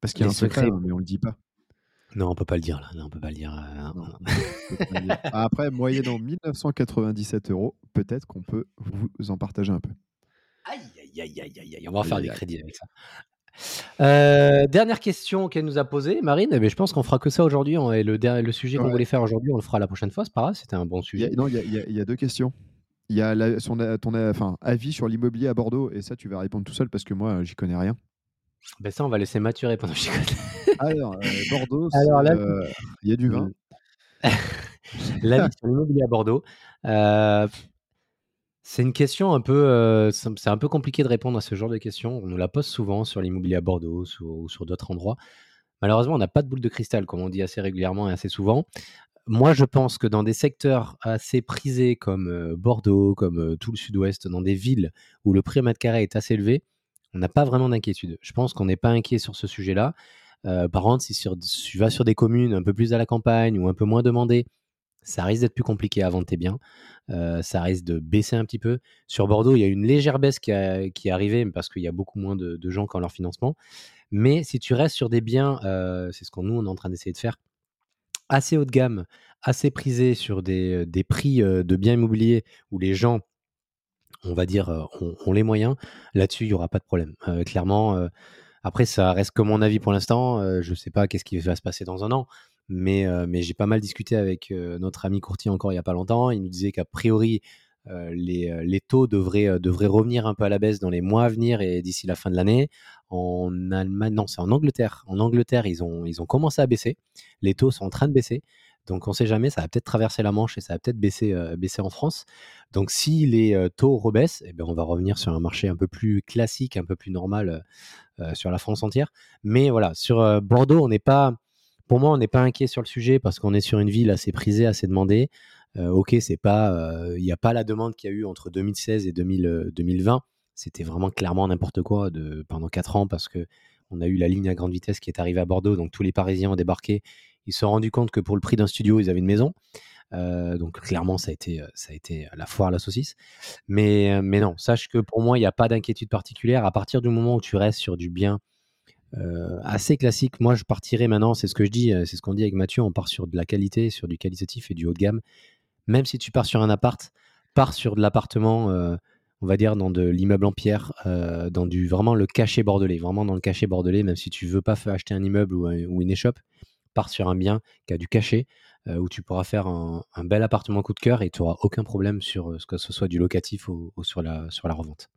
Parce qu'il y a un secret, hein, mais on le dit pas. Non, on peut pas le dire là. Non, on peut pas le dire. Euh, Après, moyennant 1997 euros, peut-être qu'on peut vous en partager un peu. Aïe, aïe, aïe, aïe, aïe. On va faire des crédits avec ça. Euh, dernière question qu'elle nous a posée, Marine. Eh ben, je pense qu'on fera que ça aujourd'hui. Et le, le sujet qu'on voulait faire aujourd'hui, on le fera la prochaine fois. C'est pas grave, c'était un bon sujet. non, il y, a deux questions. Il y a son, ton enfin, avis sur l'immobilier à Bordeaux. Et ça, tu vas répondre tout seul parce que moi, j'y connais rien. Ben ça, on va laisser Mathieu répondre. Alors, euh, Bordeaux, Alors, euh, il y a du vin. L'avis sur l'immobilier à Bordeaux. Euh, c'est une question un peu, euh, c'est un peu compliqué de répondre à ce genre de questions. On nous la pose souvent sur l'immobilier à Bordeaux ou sur d'autres endroits. Malheureusement, on n'a pas de boule de cristal, comme on dit assez régulièrement et assez souvent. Moi, je pense que dans des secteurs assez prisés comme Bordeaux, comme tout le sud-ouest, dans des villes où le prix au mètre carré est assez élevé, on n'a pas vraiment d'inquiétude. Je pense qu'on n'est pas inquiet sur ce sujet-là. par contre, si tu vas sur des communes un peu plus à la campagne ou un peu moins demandées, ça risque d'être plus compliqué à vendre tes biens. Euh, ça risque de baisser un petit peu. Sur Bordeaux, il y a une légère baisse qui, est arrivée parce qu'il y a beaucoup moins de, gens qui ont leur financement. Mais si tu restes sur des biens, euh, c'est ce qu'on nous on est en train d'essayer de faire, assez haut de gamme, assez prisés sur des, prix euh, de biens immobiliers où les gens, on va dire, ont, les moyens, là-dessus, il n'y aura pas de problème. clairement, après, ça reste que mon avis pour l'instant. je ne sais pas qu'est-ce qui va se passer dans un an. Mais, mais j'ai pas mal discuté avec notre ami courtier encore il y a pas longtemps. Il nous disait qu'a priori, les, les, taux devraient, devraient revenir un peu à la baisse dans les mois à venir et d'ici la fin de l'année. En Allemagne, non, c'est en Angleterre. En Angleterre, ils ont, ils ont commencé à baisser. Les taux sont en train de baisser. Donc on ne sait jamais, ça va peut-être traverser la Manche et ça va peut-être baisser, baisser en France. Donc si les taux rebaissent, eh bien, on va revenir sur un marché un peu plus classique, un peu plus normal sur la France entière. Mais voilà, sur Bordeaux, on n'est pas pour moi, on n'est pas inquiet sur le sujet parce qu'on est sur une ville assez prisée, assez demandée. Euh, ok, c'est pas, il euh, n'y a pas la demande qu'il y a eu entre 2016 et 2020. Euh, C'était vraiment clairement n'importe quoi pendant 4 ans parce que on a eu la ligne à grande vitesse qui est arrivée à Bordeaux, donc tous les Parisiens ont débarqué. Ils se sont rendus compte que pour le prix d'un studio, ils avaient une maison. donc clairement, ça a été, ça a été la foire à la saucisse. Mais, mais non, sache que pour moi, il n'y a pas d'inquiétude particulière. À partir du moment où tu restes sur du bien euh, assez classique. Moi, je partirais maintenant, c'est ce que je dis, euh, c'est ce qu'on dit avec Mathieu, on part sur de la qualité, sur du qualitatif et du haut de gamme. Même si tu pars sur un appart, pars sur de l'appartement, euh, on va dire dans de l'immeuble en pierre, dans du vraiment le cachet bordelais, vraiment dans le cachet bordelais, même si tu veux pas acheter un immeuble ou, une échoppe, pars sur un bien qui a du cachet, où tu pourras faire un, bel appartement coup de cœur et tu n'auras aucun problème sur ce que ce soit du locatif ou, sur, la, sur la revente.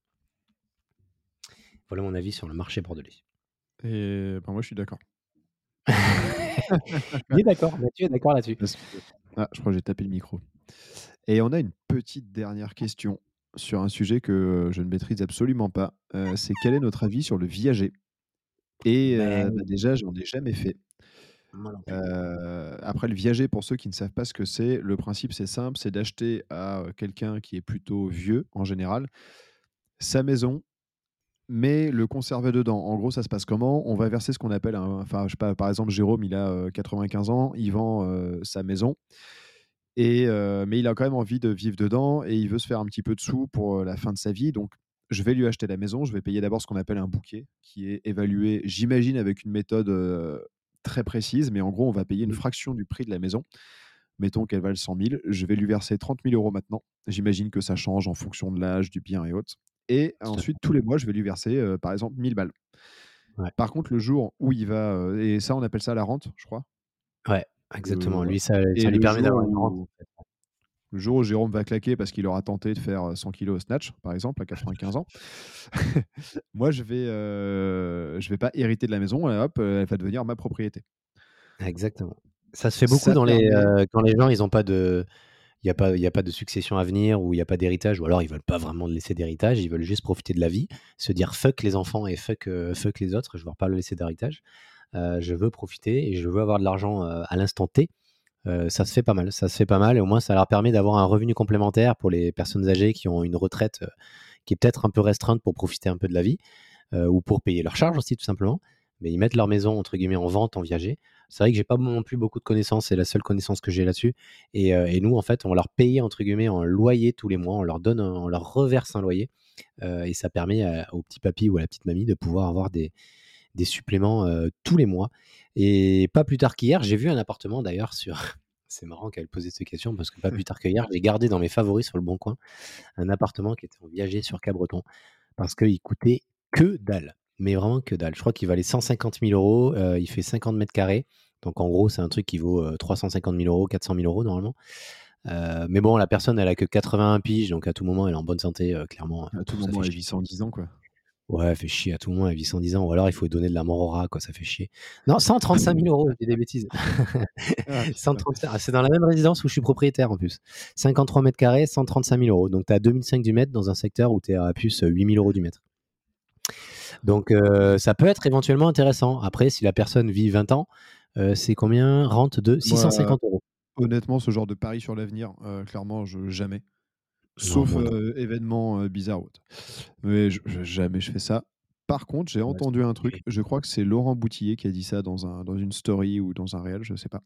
Voilà mon avis sur le marché bordelais. Et ben moi, je suis d'accord. Il est d'accord, Mathieu est d'accord là-dessus. Ah, je crois que j'ai tapé le micro. Et on a une petite dernière question sur un sujet que je ne maîtrise absolument pas. Euh, c'est quel est notre avis sur le viager? Et euh, bah, déjà, j'en ai jamais fait. Euh, après, le viager, pour ceux qui ne savent pas ce que c'est, le principe c'est simple, c'est d'acheter à quelqu'un qui est plutôt vieux en général sa maison, mais le conserver dedans. En gros, ça se passe comment? On va verser ce qu'on appelle, un, enfin, je sais pas, par exemple, Jérôme, il a 95 ans, il vend sa maison, et, mais il a quand même envie de vivre dedans et il veut se faire un petit peu de sous pour la fin de sa vie. Donc, je vais lui acheter la maison, je vais payer d'abord ce qu'on appelle un bouquet, qui est évalué, j'imagine, avec une méthode très précise, mais en gros, on va payer une fraction du prix de la maison. Mettons qu'elle vaut 100 000, je vais lui verser 30 000 euros maintenant. J'imagine que ça change en fonction de l'âge, du bien et autres. Et ensuite, tous les mois, je vais lui verser, par exemple, 1000 balles. Par contre, le jour où il va, et ça, on appelle ça la rente, je crois. Ouais, exactement. lui, ça, ça lui permet d'avoir une rente. Le jour où Jérôme va claquer parce qu'il aura tenté de faire 100 kilos au snatch, par exemple, à 95 ans, moi, je vais, je vais pas hériter de la maison et hop, elle va devenir ma propriété. Exactement. Ça se fait beaucoup dans les, quand les gens, ils ont pas de, il n'y a, pas, a pas de succession à venir ou il n'y a pas d'héritage, ou alors ils veulent pas vraiment laisser d'héritage, ils veulent juste profiter de la vie, se dire fuck les enfants et fuck, fuck les autres, je ne veux pas le laisser d'héritage. je veux profiter et je veux avoir de l'argent à l'instant T ça se fait pas mal. Ça se fait pas mal et au moins ça leur permet d'avoir un revenu complémentaire pour les personnes âgées qui ont une retraite qui est peut-être un peu restreinte pour profiter un peu de la vie ou pour payer leurs charges aussi tout simplement. Mais ils mettent leur maison entre guillemets en vente en viager. C'est vrai que j'ai pas non plus beaucoup de connaissances, c'est la seule connaissance que j'ai là-dessus. Et, nous en fait on leur paye entre guillemets en loyer tous les mois, on leur donne, on leur reverse un loyer et ça permet au petit papy ou à la petite mamie de pouvoir avoir des, des suppléments tous les mois. Et pas plus tard qu'hier, j'ai vu un appartement d'ailleurs sur. C'est marrant qu'elle posait cette question parce que pas plus tard qu'hier, j'ai gardé dans mes favoris sur le bon coin un appartement qui était en viager sur Cabreton parce qu'il coûtait que dalle. Mais vraiment que dalle. Je crois qu'il valait 150 000 euros. il fait 50 mètres carrés. Donc en gros, c'est un truc qui vaut 350 000 euros, 400 000 euros normalement. mais bon, la personne, elle a que 81 piges, donc à tout moment, elle est en bonne santé, clairement. À tout moment, elle vit 110 ans, quoi. Ouais, elle fait chier à tout le monde, elle vit 110 ans. Ou alors il faut donner de la mort au rat, quoi, ça fait chier. Non, 135 000 euros, j'ai des bêtises. Ah, c'est dans la même résidence où je suis propriétaire en plus. 53 mètres carrés, 135 000 euros. Donc tu as 2005 du mètre dans un secteur où tu es à plus 8 000 euros du mètre. Donc euh, ça peut être éventuellement intéressant. Après, si la personne vit 20 ans, euh, c'est combien? Rente de 650 euros. Honnêtement, ce genre de pari sur l'avenir, euh, clairement, je, jamais. Sauf événement bizarre. Mais jamais je fais ça. Par contre, j'ai entendu un truc, je crois que c'est Laurent Boutillier qui a dit ça dans, un, dans une story ou dans un réel, je ne sais pas,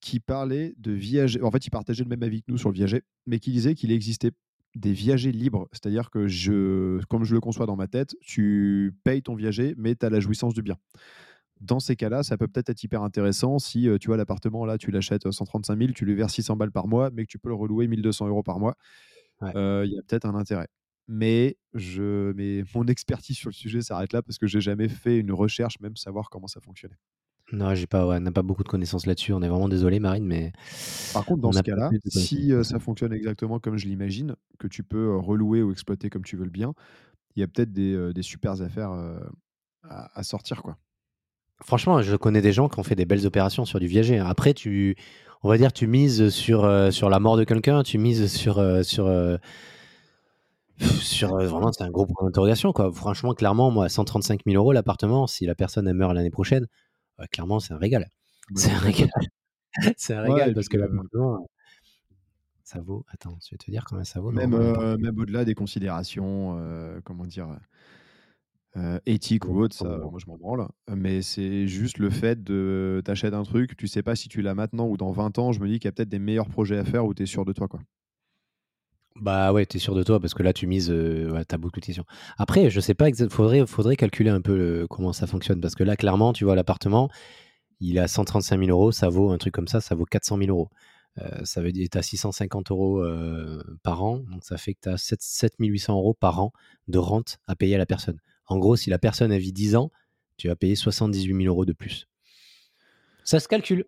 qui parlait de viager. En fait, il partageait le même avis que nous sur le viager, mais qui disait qu'il existait des viagers libres. C'est-à-dire que, je, comme je le conçois dans ma tête, tu payes ton viager, mais tu as la jouissance du bien dans ces cas-là, ça peut peut-être être hyper intéressant si tu vois l'appartement là, tu l'achètes 135 000, tu lui verses 600 balles par mois, mais que tu peux le relouer 1200 euros par mois. Il y a peut-être un intérêt. Mais, je, mais mon expertise sur le sujet s'arrête là parce que j'ai jamais fait une recherche, même savoir comment ça fonctionnait. Non, j'ai pas, on n'a pas beaucoup de connaissances là-dessus. On est vraiment désolé, Marine, mais. Par contre, dans ce cas-là, si ça fonctionne exactement comme je l'imagine, que tu peux relouer ou exploiter comme tu veux le bien, il y a peut-être des, des super affaires à, à sortir, quoi. Franchement, je connais des gens qui ont fait des belles opérations sur du viager. Après, tu, on va dire, tu mises sur, euh, sur la mort de quelqu'un, tu mises sur, euh, sur, euh, sur vraiment, c'est un gros point d'interrogation, quoi. Franchement, clairement, moi, 135 000 euros l'appartement, si la personne elle meurt l'année prochaine, clairement, c'est un régal. C'est un régal. c'est un régal parce que l'appartement, ça vaut. Attends, je vais te dire combien ça vaut. Même, même au-delà des considérations, comment dire euh, éthique ou autre, ça, moi je m'en branle. Mais c'est juste le fait de t'achètes un truc, tu sais pas si tu l'as maintenant ou dans 20 ans, je me dis qu'il y a peut-être des meilleurs projets à faire où tu es sûr de toi. quoi. Bah ouais, tu es sûr de toi parce que là tu mises, euh, t'as beaucoup de questions. Après, je sais pas, il faudrait, faudrait calculer un peu comment ça fonctionne parce que là, clairement, tu vois, l'appartement, il a 135 000 euros, ça vaut un truc comme ça, ça vaut 400 000 euros. Euh, ça veut dire que tu as 650 euros par an, donc ça fait que tu as 7, 800 euros par an de rente à payer à la personne. En gros, si la personne a vit 10 ans, tu vas payer 78 000 euros de plus. Ça se calcule.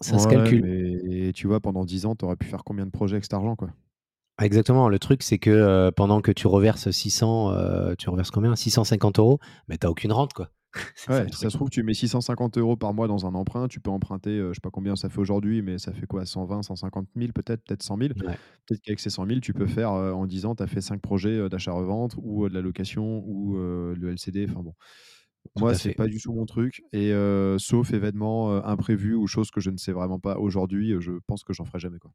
Ça se calcule. Et tu vois, pendant 10 ans, tu aurais pu faire combien de projets avec cet argent quoi? Exactement. Le truc, c'est que euh, pendant que tu reverses 600, euh, tu reverses combien? 650 euros, mais tu n'as aucune rente. quoi. ouais, ça, ça se trouve, tu mets 650 euros par mois dans un emprunt, tu peux emprunter, je euh, je sais pas combien ça fait aujourd'hui, mais ça fait quoi 120, 150 000 peut-être, peut-être 100 000. Peut-être qu'avec ces 100 000, tu peux faire euh, en 10 ans, tu as fait 5 projets euh, d'achat-revente ou de la location ou le LCD. Enfin bon. Moi, c'est pas du tout mon truc. Et sauf événements imprévus ou choses que je ne sais vraiment pas aujourd'hui, je pense que j'en ferai jamais. Quoi.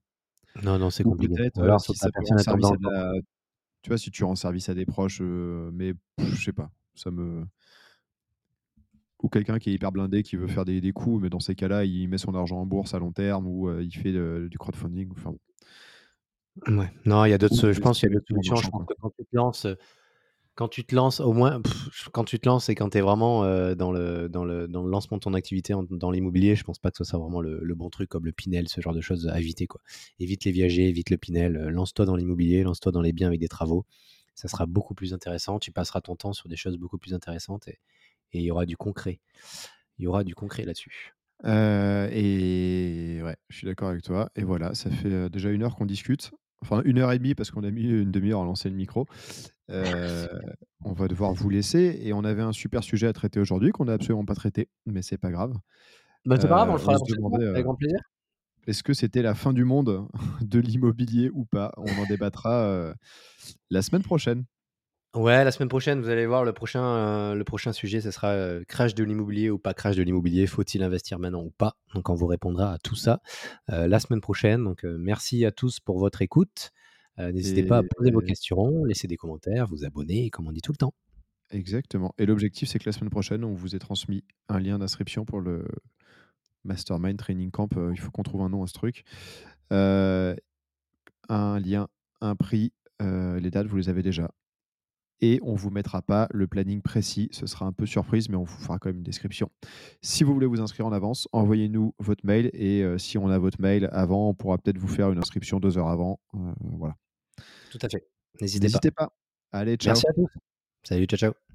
Non, non, c'est compliqué. Alors, si ça peut servir de la tu vois, si tu rends service à des proches, mais je sais pas, ça me ou quelqu'un qui est hyper blindé, qui veut faire des, des coups, mais dans ces cas-là, il met son argent en bourse à long terme ou il fait du crowdfunding. Enfin, Ouais. Non, il y a d'autres. Je pense qu'il y a d'autres solutions. Je pense que quand tu te lances, quand tu te lances, au moins, quand tu te lances et quand tu es vraiment dans, le, dans, le, dans le lancement de ton activité dans l'immobilier, je pense pas que ce soit vraiment le, bon truc comme le Pinel, ce genre de choses à éviter. Quoi. Évite les viagers, évite le Pinel, lance-toi dans l'immobilier, lance-toi dans les biens avec des travaux. Ça sera beaucoup plus intéressant. Tu passeras ton temps sur des choses beaucoup plus intéressantes et il y aura du concret. Il y aura du concret là-dessus. et ouais, je suis d'accord avec toi. Et voilà, ça fait déjà une heure qu'on discute enfin une heure et demie parce qu'on a mis une demi-heure à lancer le micro. Euh, on va devoir vous laisser et on avait un super sujet à traiter aujourd'hui qu'on n'a absolument pas traité, mais c'est pas grave. Bah, c'est pas grave, on le fera avec euh, grand plaisir. Est-ce que c'était la fin du monde de l'immobilier ou pas? On en débattra euh, la semaine prochaine. Ouais, la semaine prochaine, vous allez voir le prochain, euh, le prochain sujet, ce sera euh, crash de l'immobilier ou pas crash de l'immobilier. Faut-il investir maintenant ou pas? Donc, on vous répondra à tout ça euh, la semaine prochaine. Donc, merci à tous pour votre écoute. N'hésitez pas à poser vos questions, laisser des commentaires, vous abonner, comme on dit tout le temps. Exactement. Et l'objectif, c'est que la semaine prochaine, on vous ait transmis un lien d'inscription pour le Mastermind Training Camp. il faut qu'on trouve un nom à ce truc. un lien, un prix. les dates, vous les avez déjà et on ne vous mettra pas le planning précis. Ce sera un peu surprise, mais on vous fera quand même une description. Si vous voulez vous inscrire en avance, envoyez-nous votre mail et euh, si on a votre mail avant, on pourra peut-être vous faire une inscription deux heures avant. Euh, voilà. Tout à fait. N'hésitez pas. pas. Allez, ciao. Merci à tous. Salut, ciao, ciao.